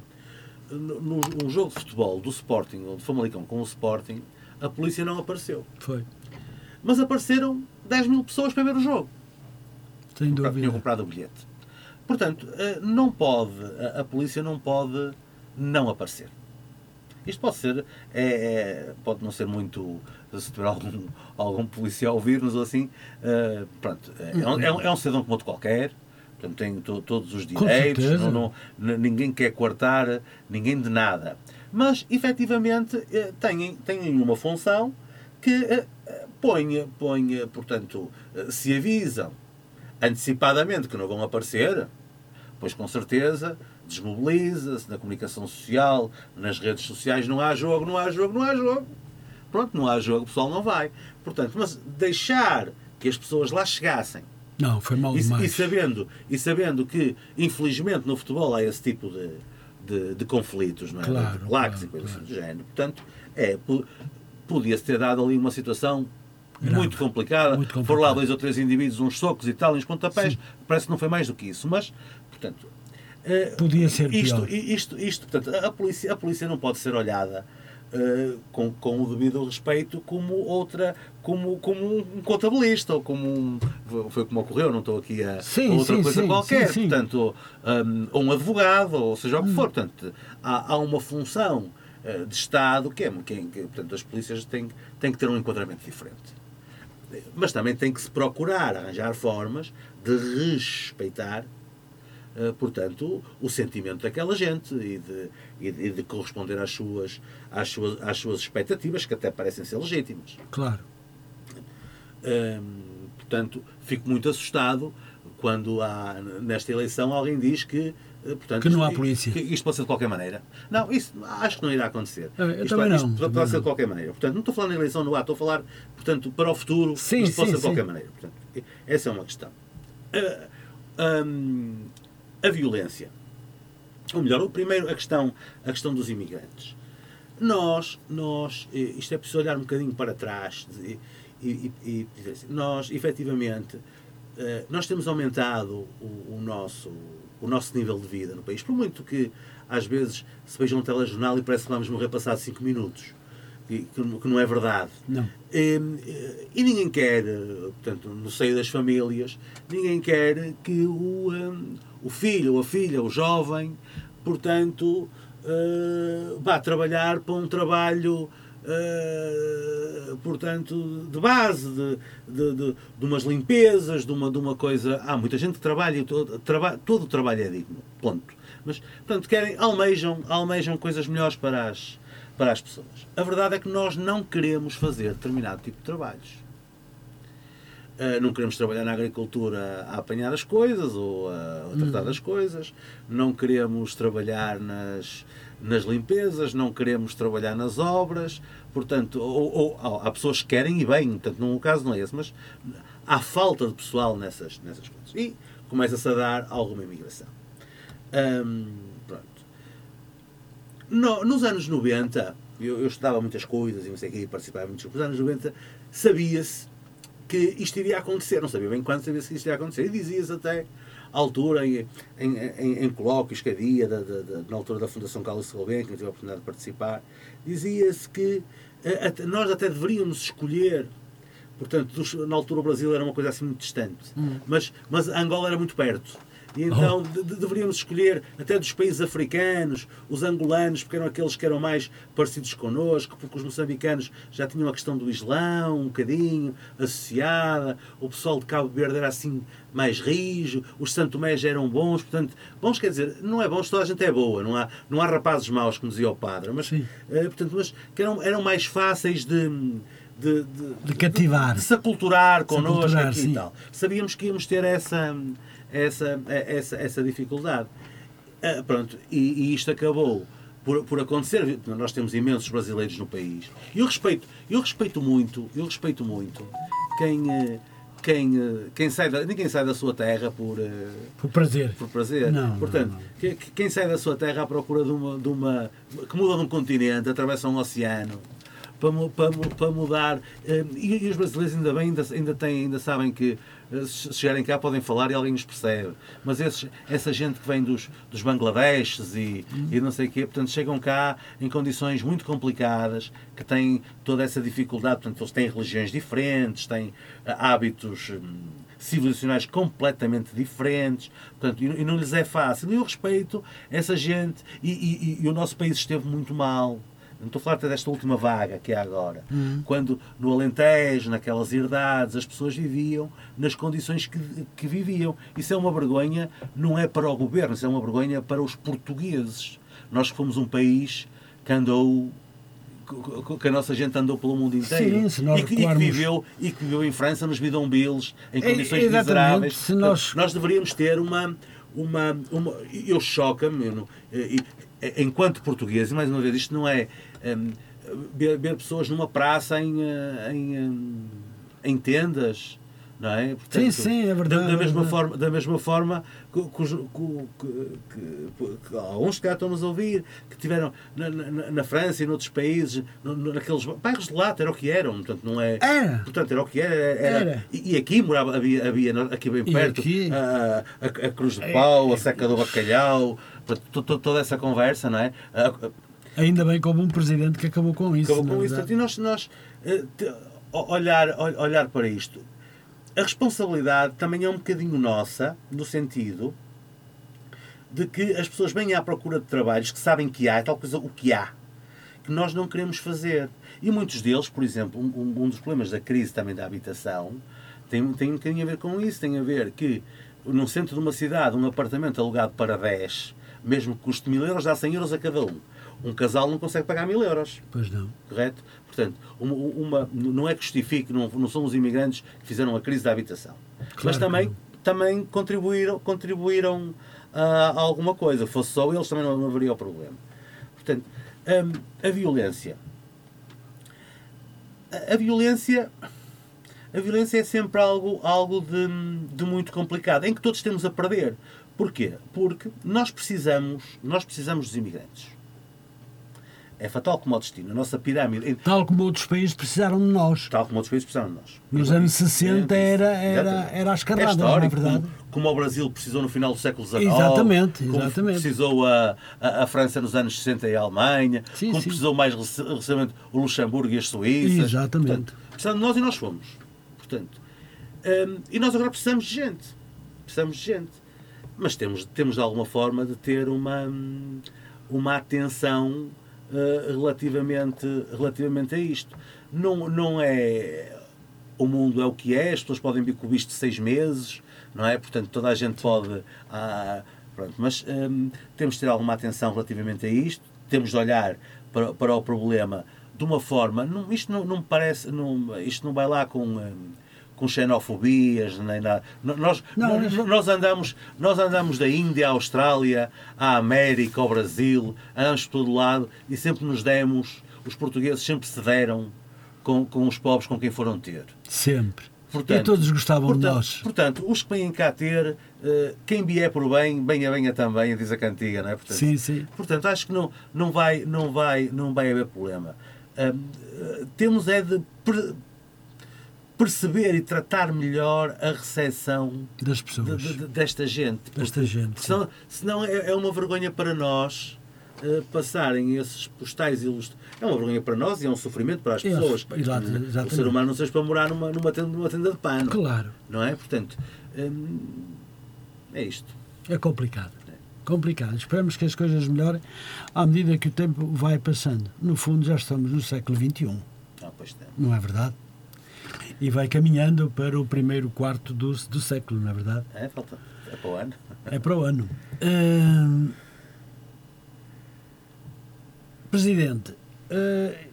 no, no- num jogo de futebol do Sporting, ou de Famalicão com o Sporting, a polícia não apareceu. Foi, Mas apareceram 10 mil pessoas para ver o jogo. sem Tinham dúvida. comprado o bilhete. Portanto, eh, não pode, a, a polícia não pode não aparecer. Isto pode ser, é, é- pode não ser muito, se tiver algum, algum policial ouvir-nos ou assim, eh, pronto, é, é um, é um- cidadão como outro qualquer, portanto tem to- todos os direitos, não, não- ninguém quer coartar ninguém de nada. Mas, efetivamente, eh, têm, têm uma função que eh, põe, põe, portanto, se avisam antecipadamente que não vão aparecer, pois com certeza desmobiliza-se na comunicação social, nas redes sociais, não há jogo, não há jogo, não há jogo. Pronto, não há jogo, o pessoal não vai. Portanto, mas deixar que as pessoas lá chegassem Não, foi mal e, demais. e sabendo, e sabendo que, infelizmente, no futebol há esse tipo de, de, de conflitos, não é? Claro, de claques claro, e coisas claro. do género. Portanto, é, po- podia-se ter dado ali uma situação Grave, muito complicada. muito Foram lá dois ou três indivíduos, uns socos e tal, uns pontapés. Sim. Parece que não foi mais do que isso. Mas, portanto. eh, Podia ser isto, pior. Isto, isto, portanto, a polícia, a polícia não pode ser olhada uh, com, com o devido respeito como outra, como, como um contabilista, ou como um. Foi como ocorreu, não estou aqui a, sim, outra sim, coisa sim, qualquer. Portanto, um, ou um advogado, ou seja o que Hum. for. Portanto, há, há uma função uh, de Estado que é. Que, que, portanto, as polícias têm, têm que ter um enquadramento diferente. Mas também tem que se procurar arranjar formas de respeitar portanto, o sentimento daquela gente e de, e de, e de corresponder às suas, às, suas, às suas expectativas, que até parecem ser legítimas. Claro. Um, portanto, fico muito assustado quando há, nesta eleição alguém diz que uh, Portanto, Que não há isto- polícia. que Isto pode ser de qualquer maneira. Não, isso acho que não irá acontecer. Eu- isto também pode, não, isto também pode ser não. de qualquer maneira. Portanto, não estou falando em eleição no ar, estou a falar, portanto, para o futuro, Sim, isto pode sim, ser de qualquer sim. maneira. Portanto, essa é uma questão. A, hum, a violência. Ou melhor, o primeiro, a questão, a questão dos imigrantes. Nós, nós, eh, isto é preciso olhar um bocadinho para trás e, e- e- dizer assim, nós, efetivamente, eh, nós temos aumentado o, o nosso, o nosso nível de vida no país. Por muito que, às vezes, se veja um telejornal e parece que vamos morrer passado 5 minutos. Que, que não é verdade. Não. E, e ninguém quer, eh, portanto, no seio das famílias, ninguém quer que o, eh, o filho a filha, o jovem, portanto, vá trabalhar para um trabalho, eh, portanto, de base, de, de, de, de umas limpezas, de uma, de uma coisa. Há muita gente que trabalha e todo, traba, todo o trabalho é digno. Ponto. Mas, portanto, querem, almejam, almejam coisas melhores para as, para as pessoas. A verdade é que nós não queremos fazer determinado tipo de trabalhos. Uh, não queremos trabalhar na agricultura a apanhar as coisas ou a, a tratar das coisas, não queremos trabalhar nas, nas limpezas, não queremos trabalhar nas obras, portanto, ou, ou- ou- há pessoas que querem e bem, portanto, não, o caso não é esse, mas há falta de pessoal nessas, nessas coisas. E começa-se a dar alguma imigração. Hum, pronto. No- nos anos 90, eu, eu estudava muitas coisas e não sei o quê, e participava em muitos grupos. Nos anos 90, sabia-se que isto iria acontecer. Não sabia bem quando, sabia-se que isto iria acontecer. E dizia-se até, à altura, em, em, em, em colóquios que havia, da, da- da- na altura da Fundação Carlos Gulbenkian, que eu tive a oportunidade de participar, dizia-se que eh, até- nós até deveríamos escolher Portanto, dos- na altura o Brasil era uma coisa assim muito distante. Mas, mas Angola era muito perto. E então de- de- deveríamos escolher até dos países africanos, os angolanos, porque eram aqueles que eram mais parecidos connosco, porque os moçambicanos já tinham a questão do Islão um bocadinho associada, o pessoal de Cabo Verde era assim mais rijo, os Santo Tomé já eram bons, portanto, bons quer dizer, não é bons, toda a gente é boa, não há, não há rapazes maus, como dizia o padre, mas, Sim. eh, portanto, mas que eram, eram mais fáceis de, de, de, De cativar. de se aculturar connosco aculturar, e tal. Sabíamos que íamos ter essa, essa, essa, essa dificuldade. Ah, pronto, e, e isto acabou por, por acontecer. Nós temos imensos brasileiros no país. E eu respeito, eu respeito muito, eu respeito muito quem, eh, quem, eh, quem sai da, ninguém sai da sua terra por, eh, Por prazer. por prazer. Não, não, Portanto, não. que- quem sai da sua terra à procura de uma, de uma. que muda de um continente, atravessa um oceano. Para, para, para mudar. eh, E, e os brasileiros ainda bem, ainda, ainda, têm, ainda sabem que eh, se chegarem cá podem falar e alguém os percebe. Mas esses, essa gente que vem dos, dos Bangladeshes e, e não sei o quê, portanto, chegam cá em condições muito complicadas, que têm toda essa dificuldade, portanto, eles têm religiões diferentes, têm eh, hábitos. hum, civilizacionais completamente diferentes, portanto, e não lhes é fácil. E eu respeito essa gente, e, e- e o nosso país esteve muito mal. Não estou a falar até desta última vaga que há agora. Quando no Alentejo, naquelas herdades, as pessoas viviam nas condições que, que viviam. Isso é uma vergonha, não é para o governo, isso é uma vergonha para os portugueses. Nós que fomos um país que andou que- a nossa gente andou pelo mundo inteiro Sim, e, que, e que recuarmos- viveu e que viveu em França nos bidonvilles em É, condições exatamente, miseráveis se nós- nós deveríamos ter uma uma, uma eu choca-me enquanto português e mais uma vez isto não é ver, ver pessoas numa praça em, eh, em, hum, em tendas não é? Sim, sim, é verdade, Da, da é mesma verdade. forma, da mesma forma que, que, que- alguns que cá estão-nos a ouvir, que tiveram na, na, na França e noutros países, no- naqueles bairros de lata, era o que eram, portanto, não é. Era. Portanto, era o que era. era- Era. E, e aqui morava, havia, havia aqui bem perto aqui? A, a, a Cruz de Pau, a Seca do Bacalhau, portanto, to- to- toda essa conversa, não é? A- Ainda bem como um presidente que acabou com isso. Acabou com isso. verdade. E nós, nós eh, olhar, ol- olhar para isto. A responsabilidade também é um bocadinho nossa, no sentido de que as pessoas vêm à procura de trabalhos que sabem que há, é tal coisa, o que há, que nós não queremos fazer. E muitos deles, por exemplo, um, um- um dos problemas da crise também da habitação, tem, tem um bocadinho a ver com isso, tem a ver que no centro de uma cidade, um apartamento alugado para 10, mesmo que custe mil euros, dá 100 euros a cada um. Um casal não consegue pagar mil euros Pois não. correto? Portanto, uma, uma- não é que justifique, não, não são os imigrantes que fizeram a crise da habitação. Mas que também, também contribuíram, contribuíram ah, a alguma coisa. Fosse só eles, também não, haveria o problema. Portanto, hum, a violência. A, a violência. A violência é sempre algo, algo de, de muito complicado, em que todos temos a perder. Porquê? Porque nós precisamos, nós precisamos dos imigrantes. É fatal como o destino. A nossa pirâmide, Tal como outros países precisaram de nós. tal como outros países precisaram de nós. Nos anos 60 era, era, era É carradas, é histórico, verdade? como, como o Brasil precisou no final do século XIX. Exatamente, como exatamente. precisou a, a, a França nos anos 60 e a Alemanha. Sim, como sim. precisou mais rece- recentemente o Luxemburgo e as Suíças. Exatamente. Portanto, de nós e nós fomos. Portanto, hum, e nós agora precisamos de gente. Precisamos de gente. Mas temos, temos de alguma forma de ter uma, hum, uma atenção eh, relativamente, relativamente a isto. Não, não é. O mundo é o que é, as pessoas podem vir com o visto de seis meses, não é? Portanto, toda a gente pode. ah, pronto, mas hum, temos de ter alguma atenção relativamente a isto, temos de olhar para, para o problema de uma forma. Não, isto não, não me parece. Não, isto não vai lá com. hum, com xenofobias, nem nada. Nós, Não, nós, nós andamos, nós andamos da Índia à Austrália, à América, ao Brasil, andamos por todo lado e sempre nos demos, os portugueses sempre se deram com, com os pobres com quem foram ter. Sempre. Portanto, e todos gostavam portanto, de nós. Portanto, os que vêm cá ter, eh, quem vier por bem, venha, venha também, diz a cantiga, não é? Portanto, Sim, sim. Portanto, acho que não, não, vai, não, vai, não vai haver problema. Eh, temos é de perceber e tratar melhor a recepção Das pessoas. de- de- desta gente. Desta gente, Senão, senão é, é uma vergonha para nós eh, passarem esses postais ilustres. É uma vergonha para nós e é um sofrimento para as É, pessoas. exato, o exatamente. ser humano não seja para morar numa, numa, tenda, numa tenda de pano. Claro. Não é? Portanto, hum, é isto. É complicado. Complicado. Esperamos que as coisas melhorem à medida que o tempo vai passando. No fundo, já estamos no século XXI, Ah, não é verdade? E vai caminhando para o primeiro quarto do, do século, não é verdade? É, falta. É para o ano. É para o ano. Hum, Presidente, eh,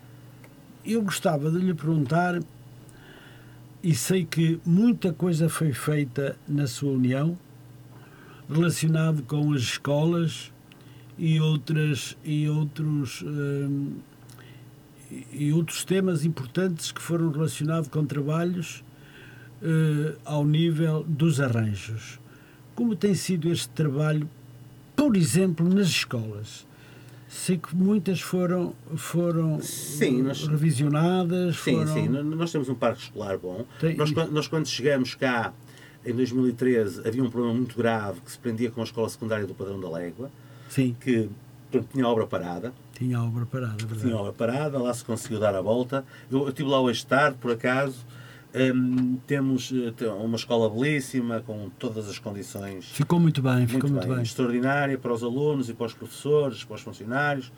eu gostava de lhe perguntar, e sei que muita coisa foi feita na sua União, relacionado com as escolas e, outras, e, outros, hum, e- outros temas importantes que foram relacionados com trabalhos eh, ao nível dos arranjos. Como tem sido este trabalho, por exemplo, nas escolas? Sei que muitas foram, foram Sim, nós- revisionadas. Sim, foram... sim. Nós temos um parque escolar bom. Tem- Nós, nós, quando chegamos cá, em 2013, havia um problema muito grave que se prendia com a escola secundária do Padrão da Légua, Sim, que portanto, tinha obra parada. Tinha a obra parada, é verdade. Tinha obra parada, lá se conseguiu dar a volta. Eu, eu estive lá hoje de tarde, por acaso. Hum, temos eh, uma escola belíssima, com todas as condições Ficou muito bem, ficou muito, bem. extraordinária para os alunos e para os professores, para os funcionários,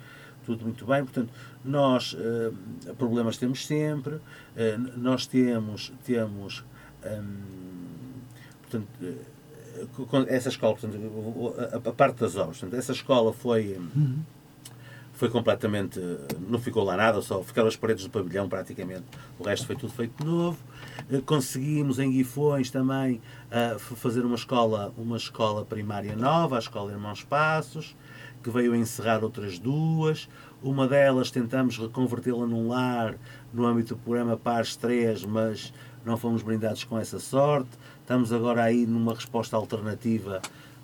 tudo muito bem. Portanto, nós eh, problemas temos sempre, eh, nós temos, temos hum, portanto, com- essa escola, portanto, a, a parte das obras, portanto, essa escola foi, Uhum. Foi completamente, não ficou lá nada, só ficaram as paredes do pavilhão praticamente, o resto foi tudo feito de novo. Eh, Conseguimos em Guifões também f- fazer uma escola, uma escola primária nova, a Escola Irmãos Passos, que veio encerrar outras duas. Uma delas tentamos reconvertê-la num lar no âmbito do programa Paz 3, mas não fomos brindados com essa sorte. Estamos agora aí numa resposta alternativa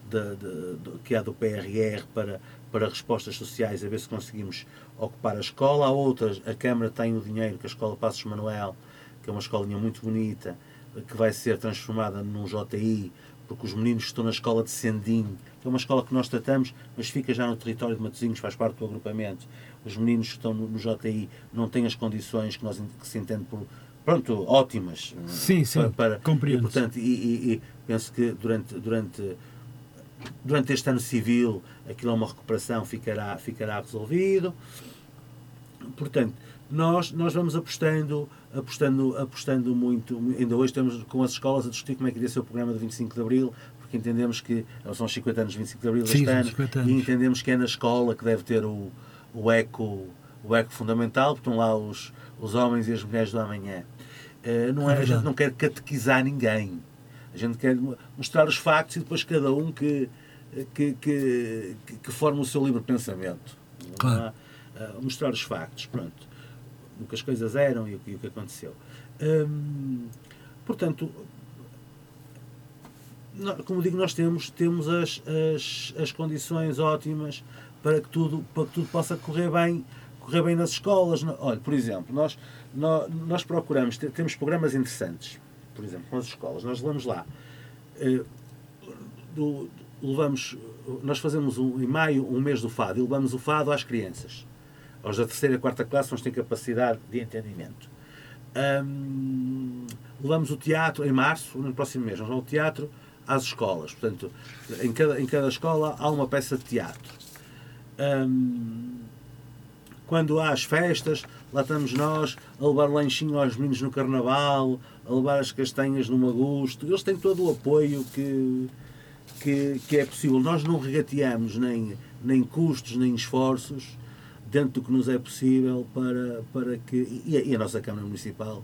de- de- de- que há do PRR para, para respostas sociais, a ver se conseguimos ocupar a escola. Há outras, a Câmara tem o dinheiro, que a Escola Passos Manuel, que é uma escolinha muito bonita, que vai ser transformada num JI porque os meninos que estão na escola de Sendim, que é uma escola que nós tratamos, mas fica já no território de Matosinhos, faz parte do agrupamento. Os meninos que estão no, no JI não têm as condições que, nós, que se entende por, pronto, ótimas. Sim, sim, para, para, compreendo. E, portanto, e, e, e, penso que durante, durante, durante este ano civil aquilo é uma recuperação, ficará, ficará resolvido. Portanto, nós, nós vamos apostando, apostando, apostando muito, ainda hoje estamos com as escolas a discutir como é que iria ser o programa de 25 de Abril, porque entendemos que são os 50 anos de 25 de Abril Sim, este ano, anos. e entendemos que é na escola que deve ter o, o, eco, o eco fundamental, porque estão lá os, os homens e as mulheres do amanhã. Uh, não é, é a gente não quer catequizar ninguém, a gente quer mostrar os factos e depois cada um que, que, que, que, forma o seu livre pensamento. Claro. Uh, mostrar os factos, pronto do que as coisas eram e o que, e o que aconteceu. Hum, portanto, como digo, nós temos, temos as, as, as condições ótimas para que, tudo, para que tudo possa correr bem, correr bem nas escolas. Olha, por exemplo, nós, nós, nós procuramos, temos programas interessantes, por exemplo, nas escolas. Nós levamos lá, eh, do, levamos, nós fazemos um, em maio um mês do fado e levamos o fado às crianças aos da terceira e quarta classe, nós temos capacidade de entendimento. Um, levamos o teatro em março, no próximo mês, nós vamos ao teatro às escolas. Portanto, em cada, em cada escola há uma peça de teatro. Um, quando há as festas, lá estamos nós a levar lanchinho aos meninos no carnaval, a levar as castanhas no magusto. Eles têm todo o apoio que, que, que é possível. Nós não regateamos nem, nem custos, nem esforços dentro do que nos é possível para, para que. E a, e a nossa Câmara Municipal,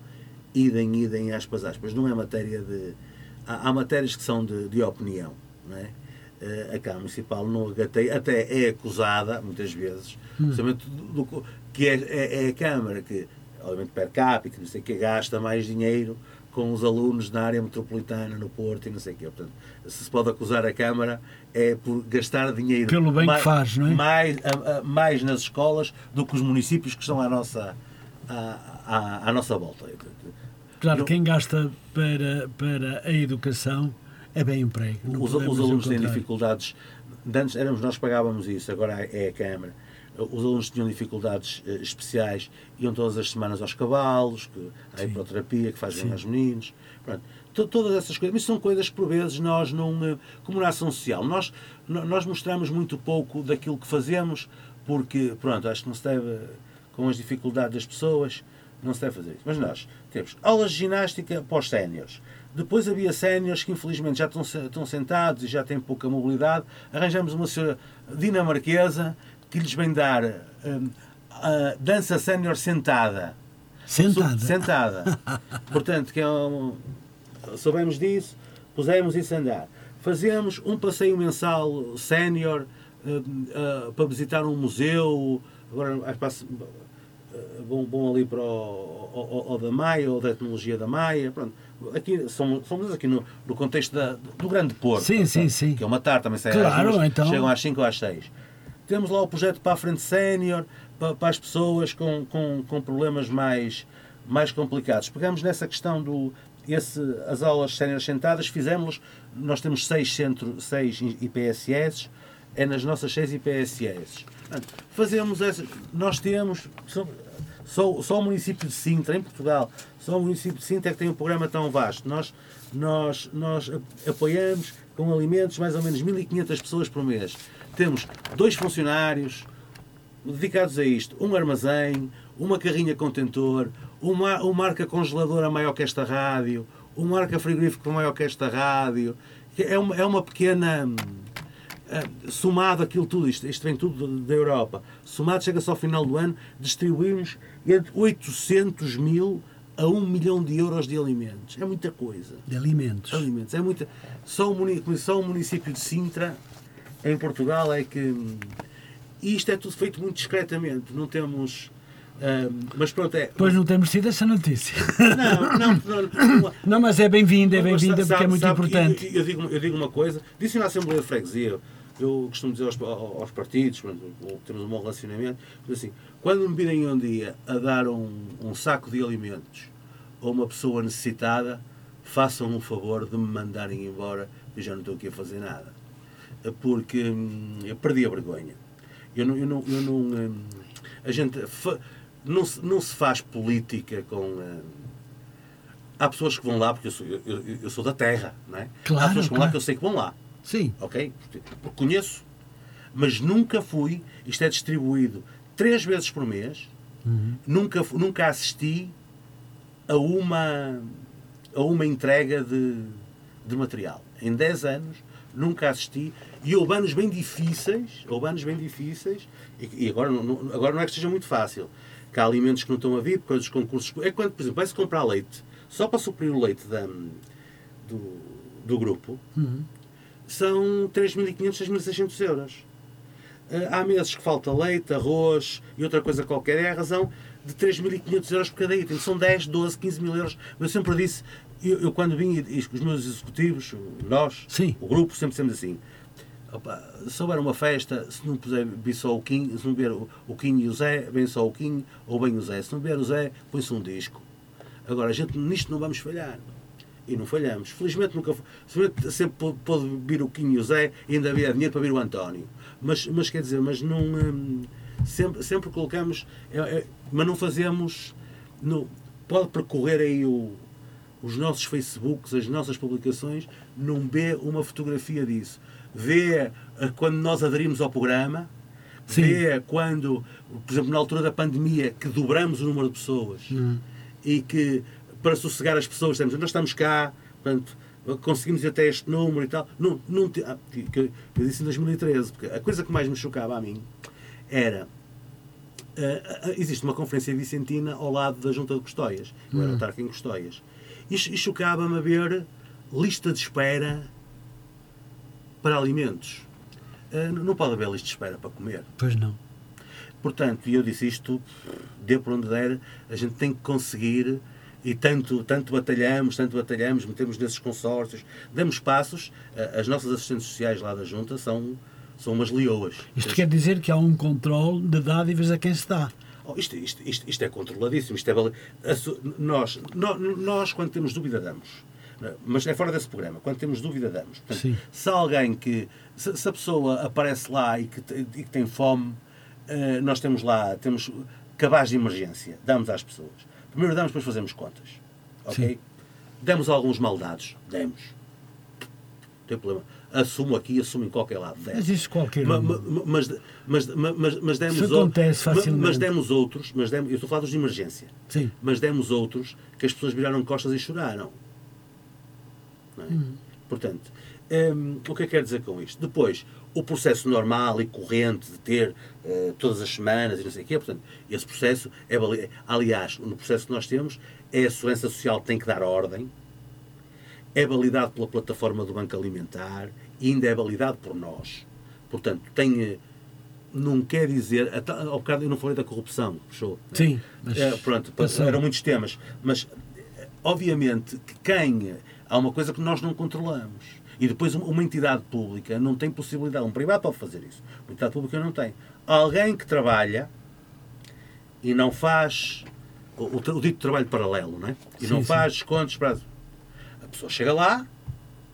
idem, idem, aspas, aspas. Não é matéria de. Há, há matérias que são de, de opinião, não é? Uh, a Câmara Municipal não regateia, até é acusada, muitas vezes, hum. do, do, que é, é, é, a Câmara que, obviamente, per capita, não sei que, gasta mais dinheiro com os alunos na área metropolitana, no Porto e não sei o quê. Portanto, se se pode acusar a Câmara é por gastar dinheiro pelo bem mais, que faz, não é? mais, a, a, mais nas escolas do que os municípios que estão à nossa, à, à, à nossa volta. Claro, quem gasta para, para a educação é bem emprego. Os, os alunos têm dificuldades. Antes éramos nós pagávamos isso, agora é a Câmara os alunos tinham dificuldades uh, especiais, iam todas as semanas aos cavalos, que, à hipoterapia que fazem Sim. aos meninos. Pronto. Todas essas coisas, mas são coisas que por vezes nós não. Eh, como na ação social, nós, nós mostramos muito pouco daquilo que fazemos, porque, pronto, acho que não se deve, com as dificuldades das pessoas, não se deve fazer isso. Mas nós temos aulas de ginástica para os séniores. Depois havia séniores que infelizmente já estão, estão sentados e já têm pouca mobilidade. Arranjamos uma senhora dinamarquesa que lhes vem dar um, a dança sénior sentada. Sentada? Sentada. *laughs* Portanto, que é um, soubemos disso, pusemos isso a andar. Fazemos um passeio mensal sénior uh, uh, para visitar um museu. Agora uh, vão, vão ali para o, o, o, da Maia, ou da tecnologia da Maia. Pronto. Aqui, somos, somos aqui no, no contexto da, do Grande Porto. Sim, sim, sim. Que é uma tarde, também sai claro, às então... chegam às 5 ou às 6 temos lá o projeto para a frente sénior, para, para, as pessoas com, com, com problemas mais, mais complicados. Pegamos nessa questão do esse, as aulas sénior sentadas, fizemos nós temos seis centros, seis IPSS, é nas nossas seis IPSS. Fazemos essa, nós temos, só, só o município de Sintra, em Portugal, só o município de Sintra é que tem um programa tão vasto. Nós, nós, nós apoiamos com alimentos mais ou menos 1.500 pessoas por mês temos dois funcionários dedicados a isto, um armazém, uma carrinha contentor, uma, uma marca congeladora maior que esta rádio, uma marca frigorífica maior que esta rádio. É uma, é uma pequena. Uh, somado aquilo tudo, isto, isto vem tudo da Europa, somado chega-se ao final do ano, distribuímos entre 800 mil a 1 milhão de euros de alimentos. É muita coisa. De alimentos. Alimentos. É muita... Só o, só o município de Sintra em Portugal é que. E isto é tudo feito muito discretamente, não temos. mas pronto, é. Pois não temos tido essa notícia. Não, não, não. não *laughs* mas é bem-vinda, é bem-vinda porque é muito importante. Eu, eu, digo, eu digo uma coisa, disse na Assembleia de Freguesia, eu costumo dizer aos, aos partidos, temos um bom relacionamento, assim, quando me virem um dia a dar um, um saco de alimentos a uma pessoa necessitada, façam o favor de me mandarem embora eu já não estou aqui a fazer nada. Porque hum, eu perdi a vergonha. Eu não. Eu não, eu não hum, a gente. fa- Não se, não se faz política com. hum, há pessoas que vão lá, porque eu sou, eu, eu- eu sou da terra, não é? Claro, há pessoas que vão lá claro. que eu sei que vão lá Sim. ok? Porque conheço. Mas nunca fui, isto é distribuído três vezes por mês, nunca, fu- nunca assisti a uma, a uma entrega de, de material. Em 10 anos, nunca assisti. E houve anos bem difíceis, houve anos bem difíceis, e, e agora, não, agora não é que seja muito fácil. Que há alimentos que não estão a vir por causa dos concursos. É quando, por exemplo, vai-se comprar leite, só para suprir o leite da, do, do grupo, são 3.500, 6.600 euros. Eh, Há meses que falta leite, arroz e outra coisa qualquer. É a razão de 3.500 euros por cada item. São 10, 12, 15 mil euros. Eu sempre disse, eu, eu quando vim, e os meus executivos, nós, Sim. o grupo, sempre dissemos assim, opa, se houver uma festa, se não puser vir só o Kim, se não vier o, o Kim e o Zé, vem só o Kim ou vem o Zé. Se não vier o Zé, põe-se um disco. Agora, a gente nisto não vamos falhar. E não falhamos. Felizmente nunca. Felizmente sempre pô- pôde vir o Quinho e o Zé e ainda havia dinheiro para vir o António. Mas, mas quer dizer, mas não. hum, sempre, sempre colocamos. é- é- mas não fazemos. No, pode percorrer aí o, os nossos Facebooks, as nossas publicações, não vê uma fotografia disso. Vê eh, quando nós aderimos ao programa, Sim. vê quando, por exemplo, na altura da pandemia, que dobramos o número de pessoas e que para sossegar as pessoas, dizemos, nós estamos cá, portanto, conseguimos até este número e tal. Não, não, te- ah, que eu, disse em 2013, porque a coisa que mais me chocava a mim era. ah, existe uma conferência vicentina ao lado da Junta de Custóias. Eu era autarca em Custóias. E, e chocava-me a ver lista de espera para alimentos. Ah, não pode haver lista de espera para comer. Pois não. Portanto, e eu disse isto, dê por onde der, a gente tem que conseguir, e tanto, tanto batalhamos, tanto batalhamos, metemos nesses consórcios, damos passos, a- as nossas assistentes sociais lá da Junta são, são umas leoas. Isto quer dizer que há um controle de dádivas a quem se dá. Oh, isto, isto, isto, isto é controladíssimo. Isto é, su- nós, nó- nós, quando temos dúvida, damos. Mas é fora desse programa. Quando temos dúvida, damos. Portanto, se alguém que. Se, se a pessoa aparece lá e que, e que tem fome, eh, nós temos lá, temos cabaz de emergência. Damos às pessoas. Primeiro damos, depois fazemos contas. Ok? Sim. Demos alguns maldados. Demos. Não tem problema. Assumo aqui, assumo em qualquer lado. Demos. Mas isso qualquer Ma- ma- mas, mas, mas, mas, demos Isso acontece facilmente. Mas demos outros, mas demos, eu estou a falar dos de emergência, Sim. mas demos outros que as pessoas viraram costas e choraram. É? Hum. Portanto, hum, o que é que quer dizer com isto? Depois, o processo normal e corrente de ter eh, todas as semanas e não sei o quê, portanto, esse processo é aliás, no processo que nós temos, é a Segurança Social que tem que dar ordem, é validado pela plataforma do Banco Alimentar e ainda é validado por nós. Portanto, tem. eh, Não quer dizer. Ao bocado eu não falei da corrupção, puxou. né? Sim, mas É, pronto, passou. eram muitos temas. Mas, eh, obviamente, que quem. Há uma coisa que nós não controlamos. E depois uma- entidade pública não tem possibilidade. Um privado pode fazer isso. Uma entidade pública não tem. Alguém que trabalha e não faz o, o, dito trabalho paralelo, não é? E Sim, não faz descontos para. A pessoa chega lá,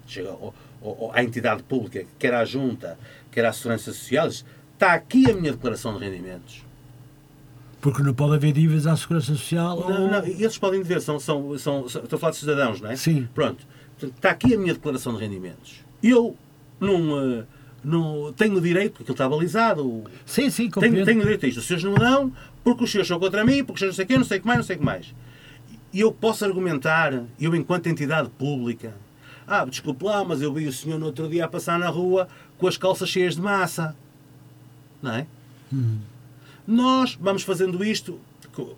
chega ao- ao- ao- à entidade pública, quer à junta, quer à segurança social, diz, está aqui a minha declaração de rendimentos. Porque não pode haver dívidas à Segurança Social. Não, ou- não, esses podem ver, são, são, são, são- estou a falar de cidadãos, não é? Sim. Pronto. Portanto, está aqui a minha declaração de rendimentos. Eu não, eh, não tenho direito, porque aquilo está balizado, Sim, sim, tenho, compreendo. tenho direito a isto. Os senhores não dão, porque os senhores são contra mim, porque os senhores não sei o quê, não sei o que mais, não sei o que mais. E eu posso argumentar, eu enquanto entidade pública, ah, desculpe lá, mas eu vi o senhor no outro dia a passar na rua com as calças cheias de massa. Não é? Nós vamos fazendo isto,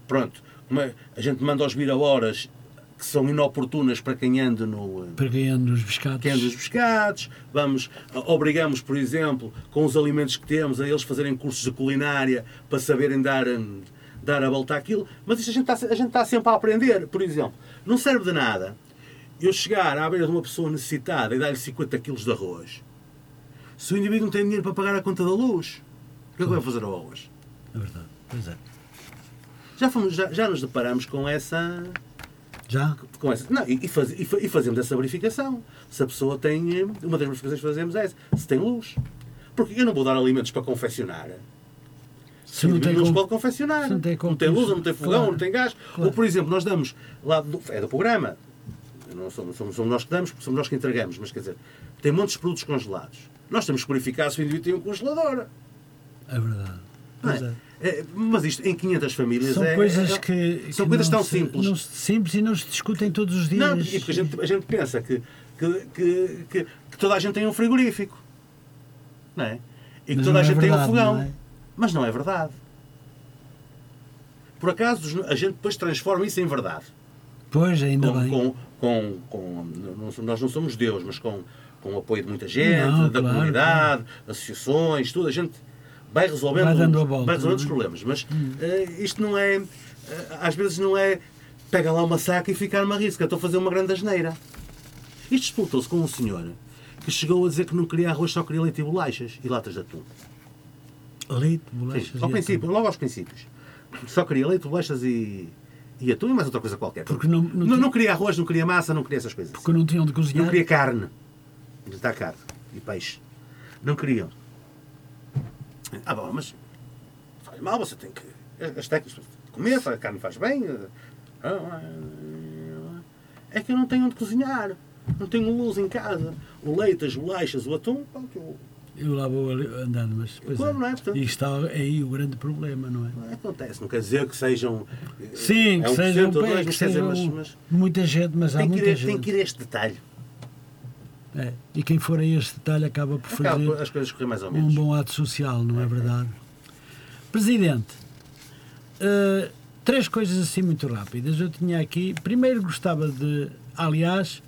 pronto, é- a gente manda aos vira-horas que são inoportunas para quem anda no... eh, Pegando os pescados. quem dos pescados, vamos, obrigamos, por exemplo, com os alimentos que temos, a eles fazerem cursos de culinária para saberem dar, hum, dar a volta àquilo, mas isto a gente, está, a gente está sempre a aprender, por exemplo. Não serve de nada eu chegar à beira de uma pessoa necessitada e dar-lhe 50 quilos de arroz. Se o indivíduo não tem dinheiro para pagar a conta da luz, o que é que vai fazer ao arroz? É verdade. Pois é. Já, fomos, já, já nos deparamos com essa, Já? Com essa, não, e, e, faz, e, e fazemos essa verificação. Se a pessoa tem. eh, Uma das verificações que fazemos é essa, se tem luz. Porque eu não vou dar alimentos para confeccionar. Se não tem luz com- pode confeccionar. se não tem não tem luz, não tem fogão, Claro. não tem gás. Claro. Ou, por exemplo, nós damos lá do, é do programa. Não somos, somos, somos nós que damos, somos nós que entregamos, mas quer dizer, tem montes de produtos congelados. Nós temos que verificar se o indivíduo tem um congelador. É verdade. É? é. É, mas isto em 500 famílias São é- coisas é- que. São que coisas tão se- simples. simples e não se discutem todos os dias. Não, porque, porque a, gente, a gente pensa que, que, que, que- que toda a gente tem um frigorífico. Não é? E que Mas toda a é gente tem um verdade, fogão. não? Mas não é verdade. Por acaso a gente depois transforma isso em verdade. Pois, ainda Com, bem. com, com, com- nós não somos Deus, mas com, com o apoio de muita gente, Não, da claro, comunidade, associações, tudo. A gente vai resolvendo, Vai volta, vai resolvendo os problemas. Mas eh, isto não é. eh, às vezes não é. Pega lá uma saca e ficar uma risca. Estou a fazer uma grande asneira. Isto explotou-se com um senhor que chegou a dizer que não queria arroz, só queria leite e bolachas e latas de atum. Leite, Sim, bolachas. ao e princípio, logo aos princípios. Só queria leite, bolachas e, e atum e mais outra coisa qualquer. Porque não- não não, não queria arroz, não queria massa, não queria essas coisas. Porque não tinham de cozinhar. Não queria carne. Está carne? E peixe. Não queriam. Ah, bom, mas faz mal, você tem que. As técnicas comer, a carne faz bem. É que eu não tenho onde cozinhar. Não tenho luz em casa. O leite, as bolachas, o atum, pronto, eu Eu lá vou andando, mas. Pois Como, é. é? E está aí o grande problema, não é? Não acontece, não quer dizer que sejam. Sim, é que um sejam, dois, que sejam mas, mas muita gente, mas há que muita ir, gente. tem que ir a este detalhe. É. E quem for a este detalhe acaba por fazer Acaba as coisas correr mais ou um menos. bom ato social, não é verdade? Presidente, eh, três coisas assim muito rápidas. Eu tinha aqui. Primeiro gostava de. Aliás,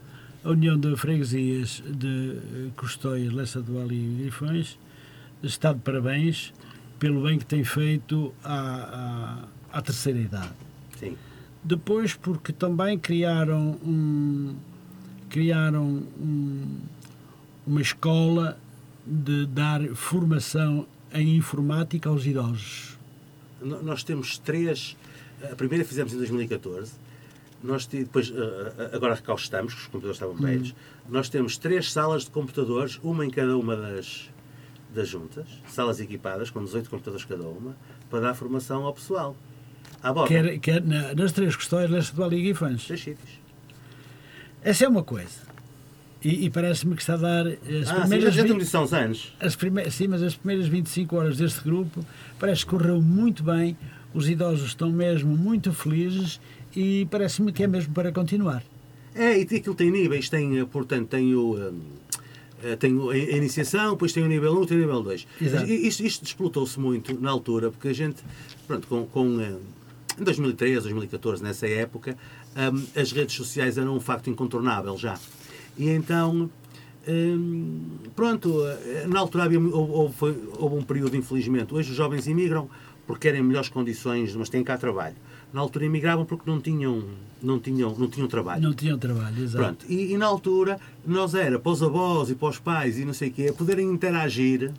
a União de Freguesias de eh, Custóias, Lessa do Ali e Grifões está de parabéns pelo bem que tem feito à, à, à terceira idade. Sim. Depois, porque também criaram um, criaram um- uma escola de dar formação em informática aos idosos. Nós temos três. A primeira fizemos em 2014. Nós depois, eh, eh, agora que cá estamos, que os computadores estavam Hum. velhos, nós temos três salas de computadores, uma em cada uma das, das juntas, salas equipadas, com 18 computadores cada uma, para dar formação ao pessoal. À borda. Quer, quer na- nas três questões, Leste do Ali e Guifães. Três sítios. Essa é uma coisa. E, e parece-me que está a dar as Ah, sim, primeiras temos isso há uns anos. As primeiras, sim, mas as primeiras 25 horas deste grupo parece que correu muito bem. Os idosos estão mesmo muito felizes e parece-me que é mesmo para continuar. É, e aquilo tem níveis, tem, eh, portanto, tem o. eh, Tem o- a iniciação, depois tem o nível 1 e tem o nível 2. Exato. Isto, isto explotou-se muito na altura, porque a gente, pronto, com, com, eh, em 2013, 2014, nessa época, hum, as redes sociais eram um facto incontornável já. E então, hum, pronto, na altura havia, houve, houve um período, infelizmente. Hoje os jovens imigram porque querem melhores condições, mas têm cá trabalho. Na altura imigravam porque não tinham, não tinham, não tinham trabalho. Não tinham trabalho, exato. Pronto, e, e na altura nós era para os avós e para os pais e não sei o quê, poderem interagir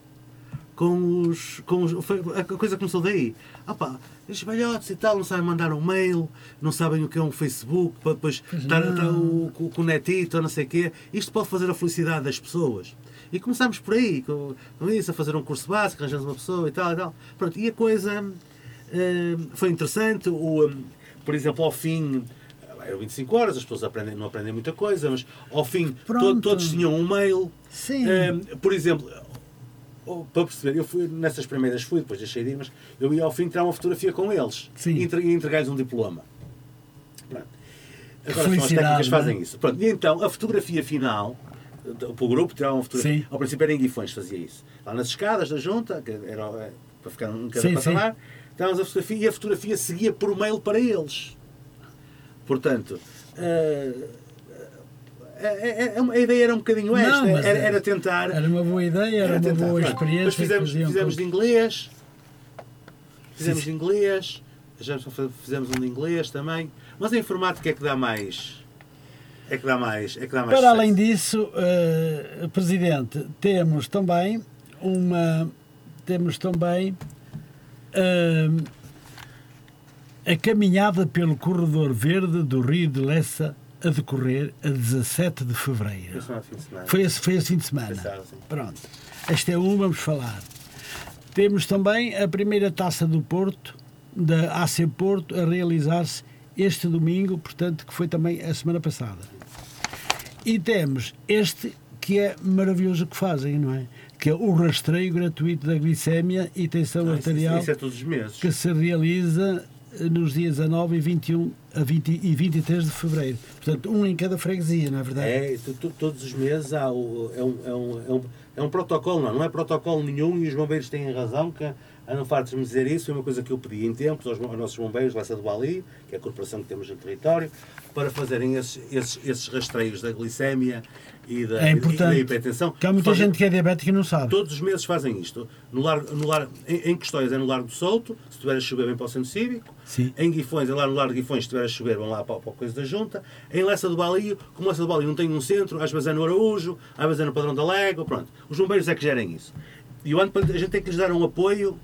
com os. Com os foi- a coisa começou daí. Ah pá, estes velhotes e tal não sabem mandar um mail, não sabem o que é um Facebook, para depois Pois estar, o, com, com o netito, não sei o quê. Isto pode fazer a felicidade das pessoas. E começámos por aí, com, com isso, a fazer um curso básico, arranjamos uma pessoa e tal e tal. Pronto, e a coisa eh, foi interessante. O, eh, por exemplo, ao fim, eh, eram 25 horas, as pessoas aprendem, não aprendem muita coisa, mas ao fim to- todos tinham um mail. Sim. Eh, por exemplo, para perceber, eu fui nessas primeiras fui, depois deixei de ir, mas eu ia ao fim tirar uma fotografia com eles Sim. e entre- entregar-lhes um diploma. Pronto. Agora são as técnicas não é? fazem isso. Pronto, e então a fotografia final, para o grupo, tirar uma fotografia. Sim. Ao princípio era em Guifões, fazia isso. Lá nas escadas da junta, era eh, para ficar um cada Sim, patamar, tirávamos a fotografia e a fotografia seguia por mail para eles. Portanto, eh, eh, eh, a ideia era um bocadinho esta, Não, mas era, era- era tentar. Era uma boa ideia, era, uma tentar, boa experiência. Depois fizemos, fizemos de inglês, fizemos de inglês, já fizemos um de inglês também, mas a informática é que dá mais. É que dá mais. É que dá mais Para além disso, eh, Presidente, temos também uma. Temos também. eh, A caminhada pelo corredor verde do Rio de Lessa a decorrer a 17 de fevereiro. Isso é fim de semana. Foi esse, foi esse fim de semana. Pronto. Este é um, vamos falar. Temos também a primeira taça do Porto, da AC Porto, a realizar-se este domingo, portanto, que foi também a semana passada. E temos este que é maravilhoso que fazem, não é? Que é o rastreio gratuito da glicémia e tensão Ah, isso, arterial isso é todos os meses. que se realiza nos dias 19 e 21 a 20 e 23 de fevereiro. Portanto, um em cada freguesia, não é verdade? É, todos os meses há o- é, um, é, um, é, um, é um protocolo, não, não é protocolo nenhum e os bombeiros têm razão, que andam fartos de me dizer isso, foi uma coisa que eu pedi em tempos aos, aos nossos bombeiros, Leça do Bali, que é a corporação que temos no território, para fazerem esses, esses, esses rastreios da glicémia e da, É e importante. da hipertensão. Porque há muita Fazem- gente que é diabética e não sabe. Todos os meses fazem isto. No lar, no lar, em, em Questões é no Largo do Souto, se estiver a chover, vem para o Centro Cívico. Sim. Em Guifões, é lá no Largo de Guifões, se estiver a chover, vão lá para, para a coisa da Junta. Em Lessa do Balio, como Lessa do Balio não tem um centro, às vezes é no Araújo, às vezes é no Padrão da Légua, pronto. Os bombeiros é que gerem isso. E o ano a gente tem que lhes dar um apoio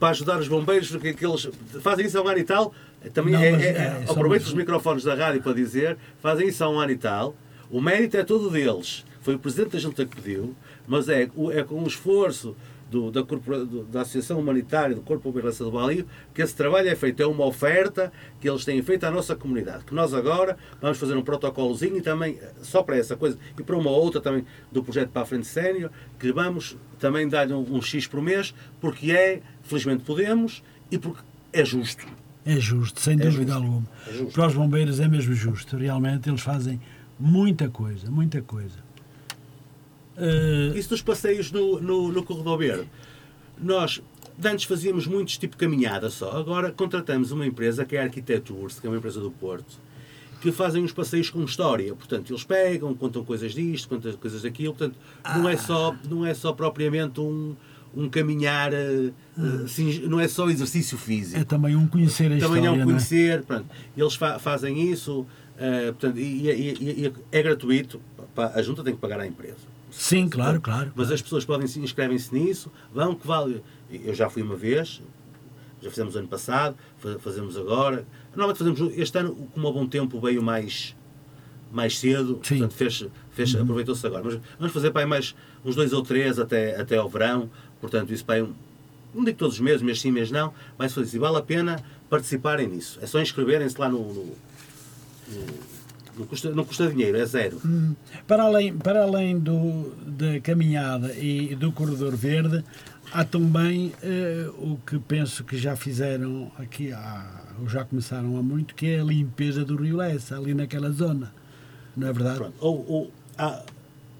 para ajudar os bombeiros, porque que eles fazem isso há um ano e tal. Também Não, é, é- é- só aproveito os microfones da rádio para dizer, fazem isso há um ano e tal. O mérito é todo deles. Foi o Presidente da Junta que pediu, mas é, é com o esforço do- da, do- da Associação Humanitária do Corpo de Bombeiro do Balio que esse trabalho é feito. É uma oferta que eles têm feito à nossa comunidade. Que nós agora vamos fazer um protocolozinho e também, eh, só para essa coisa, e para uma outra também do projeto para a frente sénior, que vamos também dar-lhe um, um X por mês, porque é, felizmente podemos, e porque é justo. É justo, sem dúvida justo. alguma. É justo. Para os bombeiros é mesmo justo. Realmente eles fazem muita coisa, muita coisa. Eh, Isso dos passeios no, no, no Corredor Verde. Nós, antes fazíamos muitos tipo caminhada só. Agora contratamos uma empresa que é a Arquitectours, que é uma empresa do Porto, que fazem uns passeios com história. Portanto, eles pegam, contam coisas disto, contam coisas daquilo. Portanto, não, é só, não é só propriamente um, um caminhar, assim, não é só exercício físico é também um conhecer a também história, é um é? conhecer, pronto. eles fa- fazem isso, eh, portanto, e, e- e- é gratuito, pá, a junta tem que pagar à empresa. Sim, claro, claro. Mas as pessoas podem se inscrevem-se nisso, vão que vale. Eu já fui uma vez, já fizemos ano passado, fa- fazemos agora. Normalmente fazemos este ano, como a bom tempo veio mais mais cedo, Sim. portanto fez, fez, aproveitou-se agora. Mas vamos fazer para aí mais uns dois ou três até, até ao verão, portanto isso para aí, um- não digo todos os meses, mês sim, mês não, mas fazer isso. E vale a pena participarem nisso. É só inscreverem-se lá no, no- não custa, não custa dinheiro, é zero. Para além, para além do, da caminhada e do corredor verde, há também eh, o que penso que já fizeram aqui, há, ou já começaram há muito, que é a limpeza do Rio Lessa, ali naquela zona. Não é verdade? Pronto. Ou, ou, há-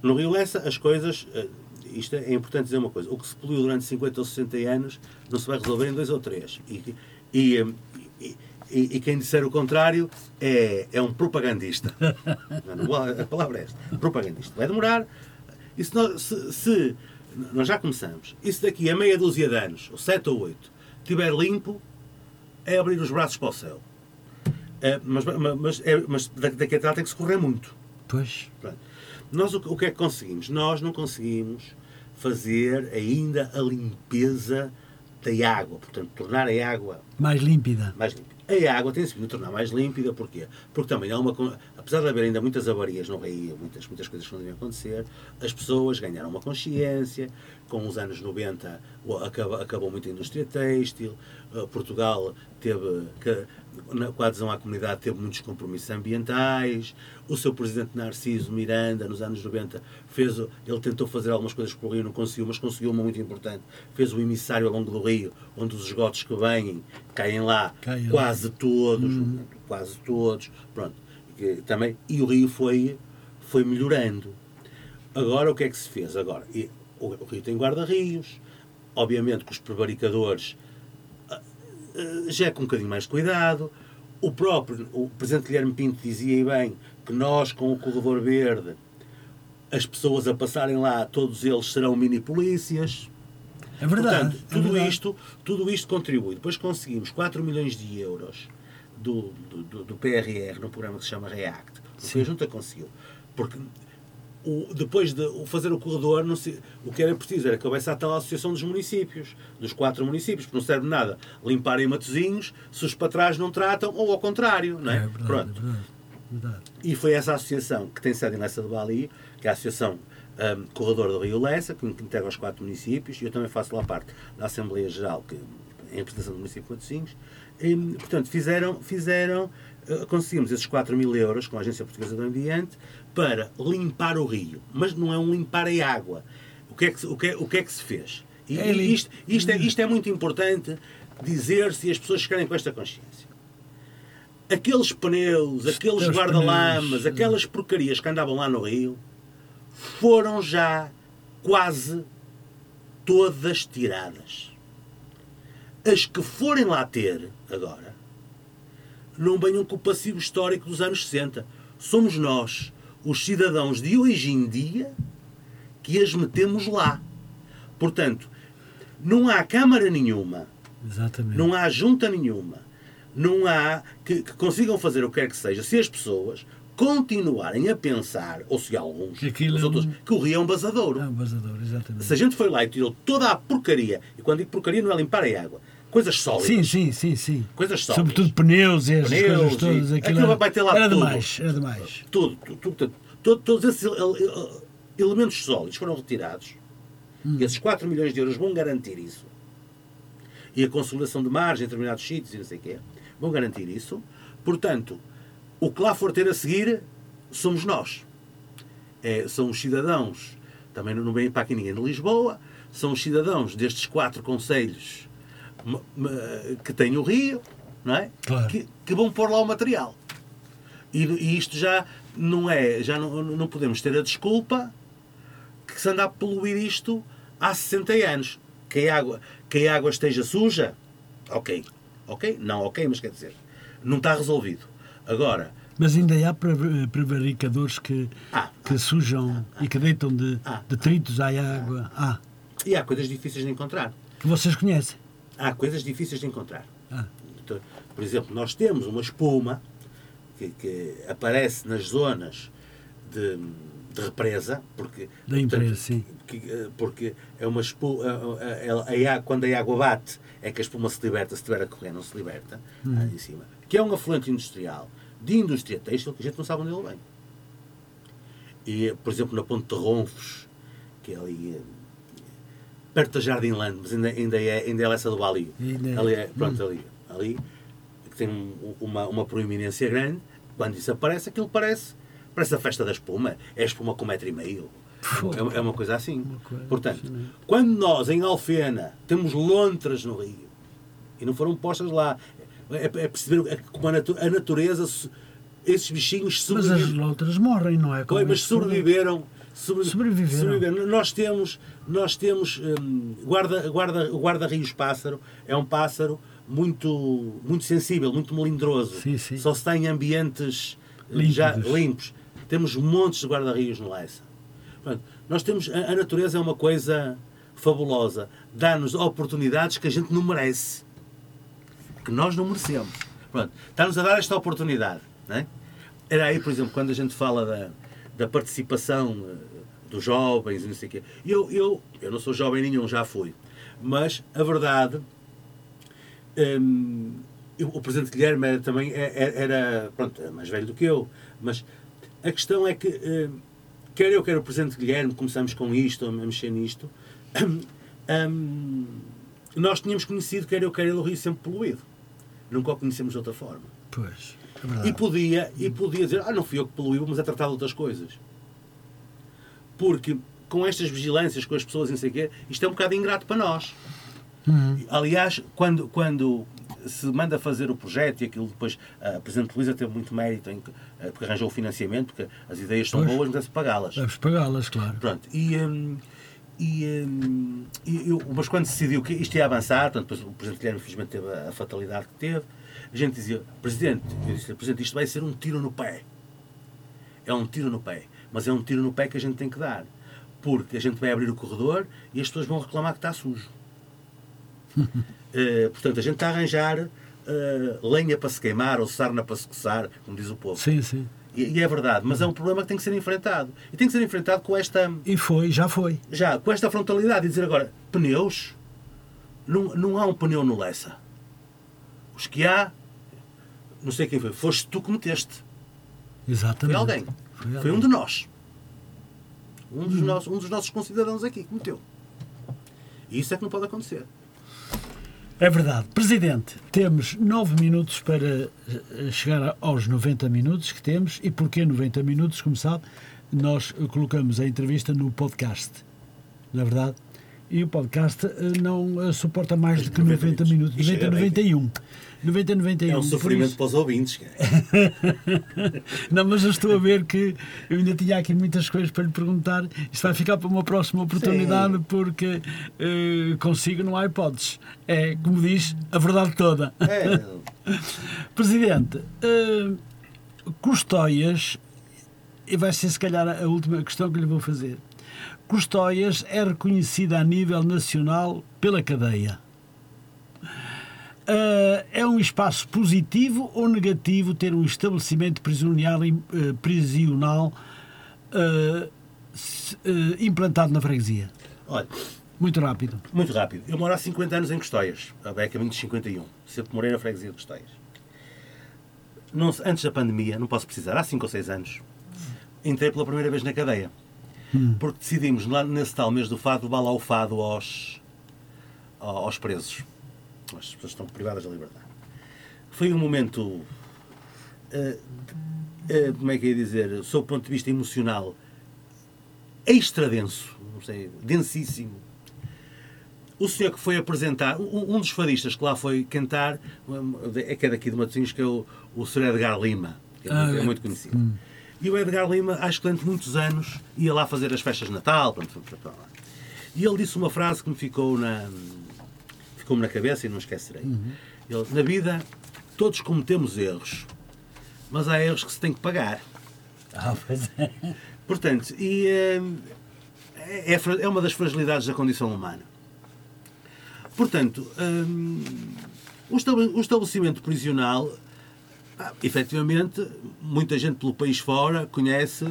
no Rio Lessa, as coisas. eh, Isto é importante dizer uma coisa: o que se poluiu durante 50 ou 60 anos não se vai resolver em dois ou três. E, e, e, e- e quem disser o contrário é, é um propagandista. *laughs* Não, a palavra é esta: propagandista. Vai demorar. E se, nós, se, se- nós já começamos, e se daqui a meia dúzia de anos, ou sete ou oito, estiver limpo, é abrir os braços para o céu. É, mas mas, é- mas daqui a lá tem que se correr muito. Pois. Pronto. Nós o, o que é que conseguimos? Nós não conseguimos fazer ainda a limpeza da água, portanto, tornar a água Mais límpida. mais límpida. A água tem-se vindo tornar mais límpida, porquê? Porque também há uma. Apesar de haver ainda muitas avarias no Rio, muitas, muitas coisas que não deviam acontecer, as pessoas ganharam uma consciência. Com os anos 90 o- acaba- acabou muito a indústria têxtil, Portugal teve. que- Com a adesão à comunidade teve muitos compromissos ambientais. O seu presidente Narciso Miranda, nos anos 90, fez, ele tentou fazer algumas coisas para o Rio, não conseguiu, mas conseguiu uma muito importante. Fez o emissário ao longo do Rio, onde os esgotos que vêm caem lá quase todos, quase todos, pronto. E, também, e o rio foi, foi melhorando. Agora o que é que se fez? Agora, e o, o rio tem guarda-rios, obviamente que os prevaricadores já é com um bocadinho mais de cuidado. O próprio, o Presidente Guilherme Pinto dizia bem que nós com o corredor verde, as pessoas a passarem lá, todos eles serão mini-polícias. É verdade. Portanto, é tudo, verdade. isto, tudo isto contribui. Depois conseguimos 4 milhões de euros do, do, do- do PRR, num programa que se chama REACT. O que a Junta conseguiu. Porque o, depois de fazer o corredor, se, o que era preciso era que houvesse a tal associação dos municípios, dos quatro municípios, porque não serve nada limparem Matozinhos se os para trás não tratam, ou ao contrário, não é? É verdade, Pronto. é verdade, verdade. E foi essa associação que tem sede em Lessa do Bali, que é a Associação hum, Corredor do Rio Lessa, que integra os quatro municípios, e eu também faço lá parte da Assembleia Geral, que é em representação do município de Matosinhos. E, portanto, fizeram, fizeram, eh, conseguimos esses 4 mil euros com a Agência Portuguesa do Ambiente para limpar o rio. Mas não é um limpar a água. O que é que, se- o que, é, o que, é que se fez? E, É e isto, isto, é, isto é muito importante dizer-se e as pessoas ficarem com esta consciência. Aqueles pneus, aqueles guarda-lamas, aquelas porcarias que andavam lá no rio, foram já quase todas tiradas. As que forem lá ter agora, não venham com o passivo histórico dos anos 60. Somos nós, os cidadãos de hoje em dia, que as metemos lá. Portanto, não há Câmara nenhuma Exatamente. não há junta nenhuma, não há que, que consigam fazer o que quer que seja, se as pessoas continuarem a pensar, ou se alguns, aquilo os é outros, um- que o rio é um basadouro. É um vazador, exatamente. Se a gente foi lá e tirou toda a porcaria, e quando digo porcaria não é limpar a água, coisas sólidas, Sim, sim, sim, sim. coisas sólidas, Sobretudo pneus e essas Pneus coisas e- todas. Aquilo, aquilo era, vai ter lá era tudo. demais, era demais. tudo, tudo, tudo, tudo, todos esses ele- ele- elementos sólidos foram retirados. Hum. E esses 4 milhões de euros vão garantir isso. E a consolidação de margem em determinados sítios e não sei o quê. Vão garantir isso. Portanto, o que lá for ter a seguir somos nós. É, são os cidadãos, também não vem para aqui ninguém de Lisboa, são os cidadãos destes quatro conselhos que têm o rio, não é? Claro. Que, que vão pôr lá o material. E, e isto já não é, já não, não podemos ter a desculpa que se anda a poluir isto há 60 anos. Que a água, que a água esteja suja, ok. Ok? Não, ok, mas quer dizer, não está resolvido. Agora, Mas ainda há pre- prevaricadores que, Ah, que sujam e que deitam de Ah, detritos à água. Ah, e há coisas difíceis de encontrar. que vocês conhecem. Há coisas difíceis de encontrar. Ah, Então, Por exemplo, nós temos uma espuma que, que aparece nas zonas de, de represa, porque, Da empresa, sim. que, eh, porque é uma espuma, a, a, a, quando a água bate é que a espuma se liberta, se estiver a correr não se liberta, lá em cima. Que é um afluente industrial, de indústria têxtil, que a gente não sabe onde ele vem. E, por exemplo, na Ponte de Ronfos, que é ali eh, perto da Jardim Land, mas ainda, ainda, é, ainda é essa do Bali. Ainda é. Ali é, pronto, ali, ali, que tem um- uma, uma proeminência grande, quando isso aparece, aquilo parece, parece a festa da espuma. É espuma com um metro e meio. É, é uma coisa assim. Uma coisa Portanto, quando nós, em Alfena, temos lontras no rio, e não foram postas lá, é, é perceber é como a, natu- a natureza, se- esses bichinhos mas as sobreviveram. outras morrem, não é? Como Pois, mas sobreviveram. Sobre- sobreviveram. Nós temos, nós temos hum, guarda, guarda, o guarda-rios pássaro é um pássaro muito, muito sensível, muito melindroso. Sim, sim. Só se está em ambientes Límpidos. já limpos. Temos montes de guarda-rios no Leça. Portanto, nós temos, a, a natureza é uma coisa fabulosa. Dá-nos oportunidades que a gente não merece. Que nós não merecemos. Pronto, está-nos a dar esta oportunidade. Não é? Era aí, por exemplo, quando a gente fala da, da participação eh, dos jovens e não sei o quê. Eu, eu, eu não sou jovem nenhum, já fui. Mas a verdade. hum, eu- o Presidente Guilherme era, também é- é- era, pronto, é mais velho do que eu, mas a questão é que, hum, quer eu, quer o Presidente Guilherme, começamos com isto, a mexer nisto, hum, nós tínhamos conhecido, quer eu, quer ele, o Rio sempre poluído. Nunca o conhecemos de outra forma. Pois, é E podia, e podia dizer, ah, não fui eu que poluiu, mas é tratado de outras coisas. Porque com estas vigilâncias, com as pessoas e não sei o quê, isto é um bocado ingrato para nós. Uhum. Aliás, quando, quando se manda fazer o projeto e aquilo depois, a Presidente Luísa teve muito mérito em, eh, porque arranjou o financiamento, porque as ideias são Pois. boas, mas é pagá-las. Deves pagá-las, claro. Pronto, e, hum, e, hum, e eu- mas quando se decidiu que isto ia avançar, portanto, depois o Presidente Guilherme infelizmente teve a, a fatalidade que teve, a gente dizia, Presidente, eu disse, Presidente, isto vai ser um tiro no pé. É um tiro no pé. Mas é um tiro no pé que a gente tem que dar. Porque a gente vai abrir o corredor e as pessoas vão reclamar que está sujo. *laughs* Eh, portanto, a gente está a arranjar eh, lenha para se queimar ou sarna para se coçar, como diz o povo. Sim, sim. E, e é verdade, mas é um problema que tem que ser enfrentado. E tem que ser enfrentado com esta, E foi, já foi. já, com esta frontalidade e dizer agora, pneus, não, não há um pneu no Lessa. Os que há, não sei quem foi, foste tu que meteste. Foi Exatamente. alguém. Foi Foi, alguém. um de nós. Um dos, nossos, um dos nossos concidadãos aqui que meteu. E isso é que não pode acontecer. É verdade. Presidente, temos nove minutos para eh, chegar aos 90 minutos que temos. E porquê 90 minutos? Como sabe, nós colocamos a entrevista no podcast. Não é verdade? E o podcast eh, não eh, suporta mais do que 90 90 minutos. minutos. Isso 90, é bem. 91. 90, 91. É um sofrimento isso- para os ouvintes. *laughs* Não, mas eu estou a ver que eu ainda tinha aqui muitas coisas para lhe perguntar. Isto vai ficar para uma próxima oportunidade, porque eh, consigo não há hipóteses. É, como diz, a verdade toda. É, *laughs* Presidente, eh, Custóias, e vai ser se calhar a última questão que lhe vou fazer. Custóias é reconhecida a nível nacional pela cadeia. Eh, é um espaço positivo ou negativo ter um estabelecimento prisional, eh, prisional eh, implantado na freguesia? olha, Muito rápido. muito rápido. Eu moro há 50 anos em Custóias. É caminho de 51. Sempre morei na freguesia de Custóias. Não antes da pandemia, não posso precisar, há 5 ou 6 anos, entrei pela primeira vez na cadeia. Porque decidimos, lá nesse tal mês do fado, levar lá o fado aos, aos presos. As pessoas estão privadas da liberdade. Foi um momento, eh, eh, como é que ia dizer, sob o ponto de vista emocional, extra denso, não sei, densíssimo. O senhor que foi apresentar, um, um dos fadistas que lá foi cantar, um, é que é daqui de Matosinhos, que é o, o Sr. Edgar Lima, que é, Ah, muito, é é. muito conhecido. E o Edgar Lima, acho que durante muitos anos, ia lá fazer as festas de Natal. Pronto, pronto, pronto. E ele disse uma frase que me ficou na, ficou-me na cabeça e não esquecerei. Ele, na vida, todos cometemos erros, mas há erros que se tem que pagar. *laughs* Ah, pois é. Portanto, e, eh, é, fra- é uma das fragilidades da condição humana. Portanto, hum, o estabelecimento prisional, ah, efetivamente, muita gente pelo país fora conhece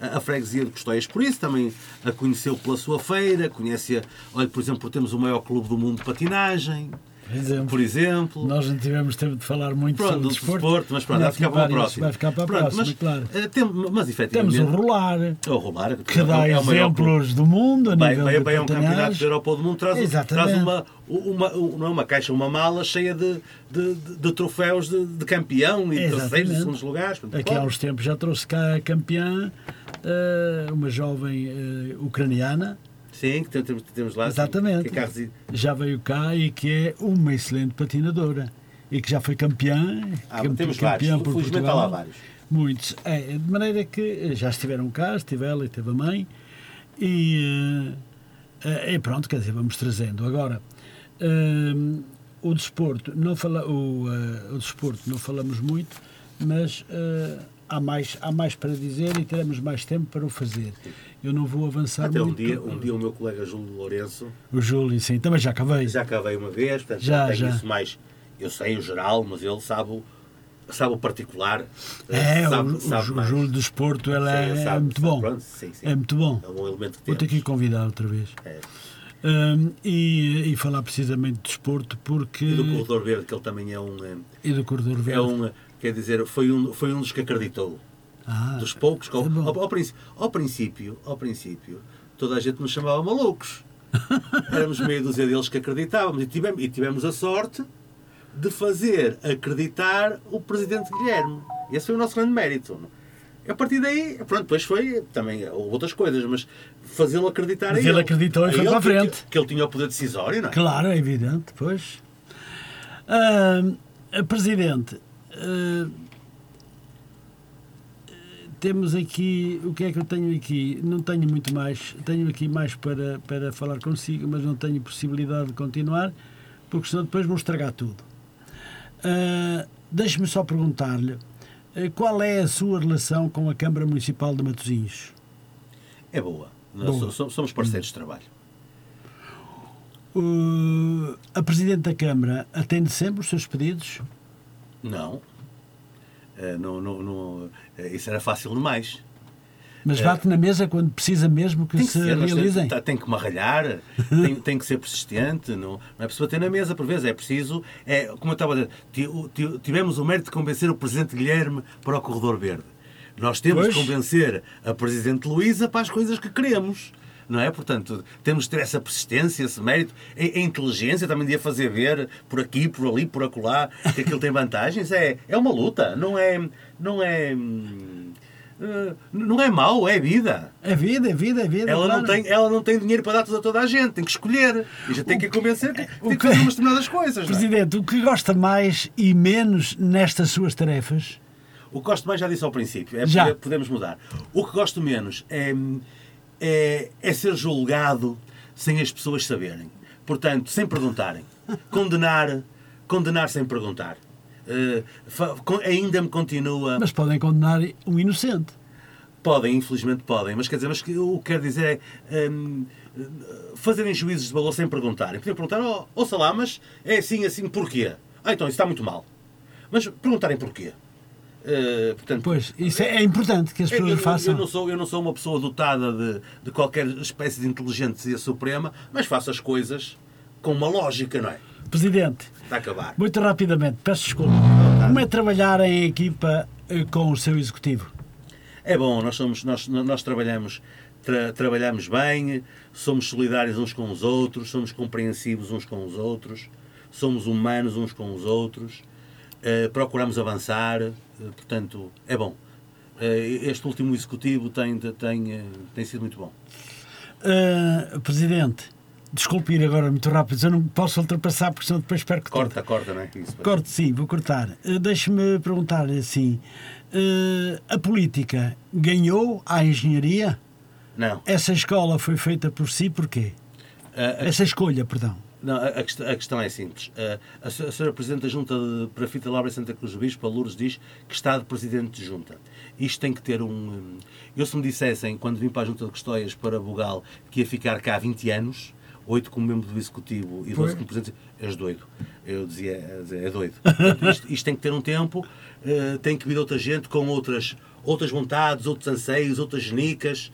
a, freguesia de Custóias. Por isso, também a conheceu pela sua feira, conhece, a- olha, por exemplo, temos o maior clube do mundo de patinagem, Por exemplo. por exemplo. Nós não tivemos tempo de falar muito Pronto, sobre o desporto. desporto, mas pronto, vai ficar para a Vai próxima. ficar para a Pronto, próxima, mas, claro. eh, tem- mas efetivamente. Temos o rolar, É o rolar, que dá é o maior exemplos do mundo a Vai, nível vai, de vai a um campeonato da Europa do mundo, traz, Exatamente. traz uma, uma, não é uma caixa, uma mala cheia de, de, de- de troféus de, de campeão e de Exatamente. terceiros e segundos lugares. Portanto, Aqui há uns tempos já trouxe cá a campeã, eh, uma jovem eh, ucraniana, Sim, que tem- temos, temos lá. Exatamente. Que é já veio cá e que é uma excelente patinadora. E que já foi campeã. Ah, campe- temos campeã vários. por há Portugal. lá vários. Muitos. É, de maneira que já estiveram cá, esteve ela e teve a mãe. E, eh, eh, e pronto, quer dizer, vamos trazendo. Agora, eh, o desporto, não fala, o, eh, o desporto não falamos muito, mas eh, há, mais, há mais para dizer e teremos mais tempo para o fazer. Eu não vou avançar Até um muito. dia, um dia o meu colega Júlio Lourenço, O Júlio, sim, também já acabei. já cavei uma vez, portanto Já, já, isso mais. Eu sei o geral, mas ele sabe o, sabe o particular. É, sabe, o, o sabe. Júlio do Esporto ele é, é muito bom. pronto, sim, sim. É muito bom. É um elemento que Vou ter que convidar outra vez. É. Hum, e, e falar precisamente de desporto, porque. E do Corredor Verde, que ele também é um. eh, e do Corredor Verde. É um, quer dizer, foi um, foi um dos que acreditou. Ah, Dos poucos ao, é ao, ao princ- ao princípio, ao princípio, toda a gente nos chamava malucos. *laughs* Éramos meia dúzia deles que acreditávamos e tivemos, e tivemos a sorte de fazer acreditar o presidente Guilherme. Esse foi o nosso grande mérito. A partir daí, pronto, depois foi também houve outras coisas, mas fazê-lo acreditar Mas a ele acreditou e foi ele para a frente. Que, que ele tinha o poder decisório, não é? Claro, é evidente, pois. Hum, Presidente, hum, temos aqui, o que é que eu tenho aqui? Não tenho muito mais, tenho aqui mais para, para falar consigo, mas não tenho possibilidade de continuar, porque senão depois vou estragar tudo. Ah, Deixe-me só perguntar-lhe, eh, qual é a sua relação com a Câmara Municipal de Matosinhos? É boa. Nós so- somos parceiros de trabalho. Uh, a Presidente da Câmara atende sempre os seus pedidos? Não. Uh, não, não, não, uh, isso era fácil demais. Mas bate na mesa quando precisa mesmo que, Tem se ser, realizem. Tem, tem que marralhar, tem, tem que ser persistente, não, não é preciso bater na mesa por vezes, é preciso, é, como eu estava a dizer, ti- ti- tivemos o mérito de convencer o Presidente Guilherme para o Corredor Verde. Nós temos Pois. de convencer a Presidente Luísa para as coisas que queremos. Não é? Portanto, temos de ter essa persistência, esse mérito. A, a inteligência também de a fazer ver por aqui, por ali, por acolá, que aquilo tem vantagens. É, é uma luta, não é. Não é. hum, eh, Não é mau, é vida. É vida, é vida, é vida. Ela não, claro. tem, ela não tem dinheiro para dar tudo a toda a gente, tem que escolher. E já tem que convencer que o tem que que- fazer umas determinadas coisas. não é? Presidente, o que gosta mais e menos nestas suas tarefas? O que gosto mais já disse ao princípio, é Já. podemos mudar. O que gosto menos é, é, é ser julgado sem as pessoas saberem. Portanto, sem perguntarem. Condenar, condenar sem perguntar. Con- ainda me continua. Mas podem condenar um inocente. Podem, infelizmente podem, mas quer dizer, mas que o que quero dizer é hum, fazerem juízes de valor sem perguntarem. Podiam perguntar, oh, ouça lá, mas é assim, assim, porquê? Ah, então isso está muito mal. Mas perguntarem porquê. Eh, portanto, Pois, isso é, é importante que as eu, pessoas eu- façam. eu não sou, eu não sou uma pessoa dotada de, de qualquer espécie de inteligência suprema, mas faço as coisas com uma lógica, não é? Presidente, Está a acabar. muito rapidamente, peço desculpa. Como é trabalhar em equipa eh, com o seu executivo? É bom, nós, somos, nós, nós trabalhamos, tra- trabalhamos bem, somos solidários uns com os outros, somos compreensivos uns com os outros, somos humanos uns com os outros, eh, procuramos avançar, portanto, é bom. Eh, este último executivo tem, tem, eh, tem sido muito bom. Eh, presidente, desculpe ir agora muito rápido, eu não posso ultrapassar porque senão depois perco tudo. Corta, corta, não é? Isso, Corte, sim, vou cortar. Eh, Deixe-me perguntar assim: eh, a política ganhou à engenharia? Não. Essa escola foi feita por si, porquê? A- Essa escolha, perdão. Não, a, a quest- a questão é simples. A, a senhora Presidente da Junta de Prafita Laura e Santa Cruz do Bispo, a Lourdes, diz que está de Presidente de Junta. Isto tem que ter um... um, Eu se me dissessem, quando vim para a Junta de Custóias, para Bugal, que ia ficar cá 20 anos, 8 como membro do Executivo e 12 Foi. como Presidente, és doido. Eu dizia, é doido. Portanto, Isto, isto tem que ter um tempo, uh, tem que vir outra gente com outras, outras vontades, outros anseios, outras genicas,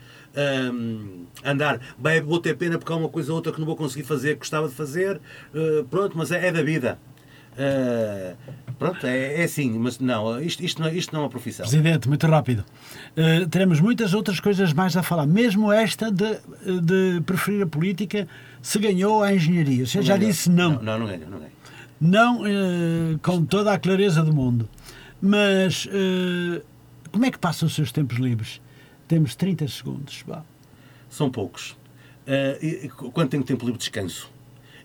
um, andar, bem, vou ter pena porque há uma coisa ou outra que não vou conseguir fazer, que gostava de fazer, uh, pronto, mas é, é da vida. Uh, pronto, é, é assim, mas não, isto, isto, não, é- isto não é uma profissão. Presidente, muito rápido. Eh, teremos muitas outras coisas mais a falar, mesmo esta de, de preferir a política se ganhou a engenharia. Você já ganhou. disse não. Não, não, não ganho, não ganho. Não eh, com toda a clareza do mundo. Mas como é que passam os seus tempos livres? Temos 30 segundos. vá. São poucos. Uh, e- quando tenho tempo livre, descanso.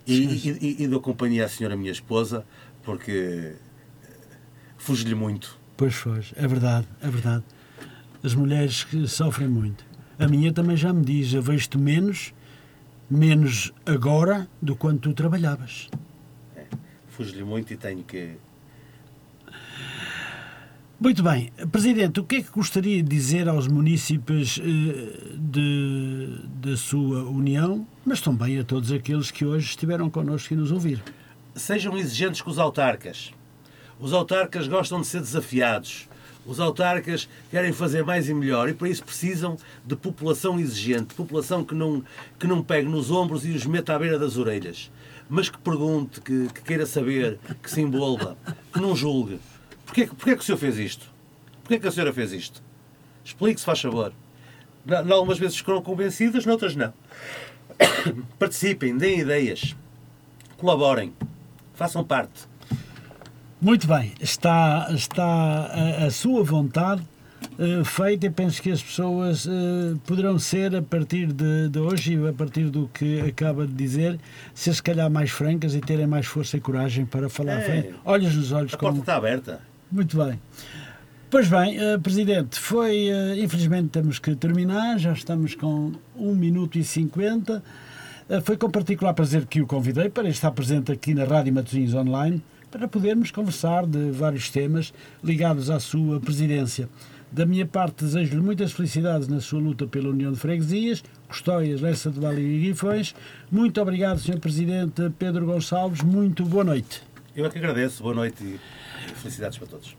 E, e, e- e dou companhia à senhora, minha esposa, porque uh, fujo-lhe muito. Pois foi, é verdade, é verdade. As mulheres que sofrem muito. A minha também já me diz, eu vejo-te menos, menos agora do que quando tu trabalhavas. Fujo-lhe muito e tenho que. Muito bem. Presidente, o que é que gostaria de dizer aos munícipes eh, da sua União, mas também a todos aqueles que hoje estiveram connosco e nos ouviram? Sejam exigentes com os autarcas. Os autarcas gostam de ser desafiados. Os autarcas querem fazer mais e melhor e para isso precisam de população exigente, população que não, que não pegue nos ombros e os meta à beira das orelhas, mas que pergunte, que, que queira saber, que se envolva, que não julgue. Porquê, porquê que o senhor fez isto? Porquê que a senhora fez isto? Explique, se faz favor. N- n- Algumas vezes foram convencidas, noutras não. *coughs* Participem, deem ideias, colaborem, façam parte. Muito bem. Está, está a, a sua vontade eh, feita e penso que as pessoas eh, poderão ser, a partir de, de hoje e a partir do que acaba de dizer, ser se calhar mais francas e terem mais força e coragem para falar É. olhos nos olhos A com, porta está aberta. Muito bem. Pois bem, eh, Presidente, foi, eh, infelizmente temos que terminar, já estamos com 1 minuto e 50. Eh, foi com particular prazer que o convidei para estar presente aqui na Rádio Matosinhos Online para podermos conversar de vários temas ligados à sua presidência. Da minha parte, desejo-lhe muitas felicidades na sua luta pela União de Freguesias, Custóias, Lessa de Vale e Guifões. Muito obrigado, Sr. Presidente Pedro Gonçalves. Muito boa noite. Eu é que agradeço. Boa noite felicidades para todos.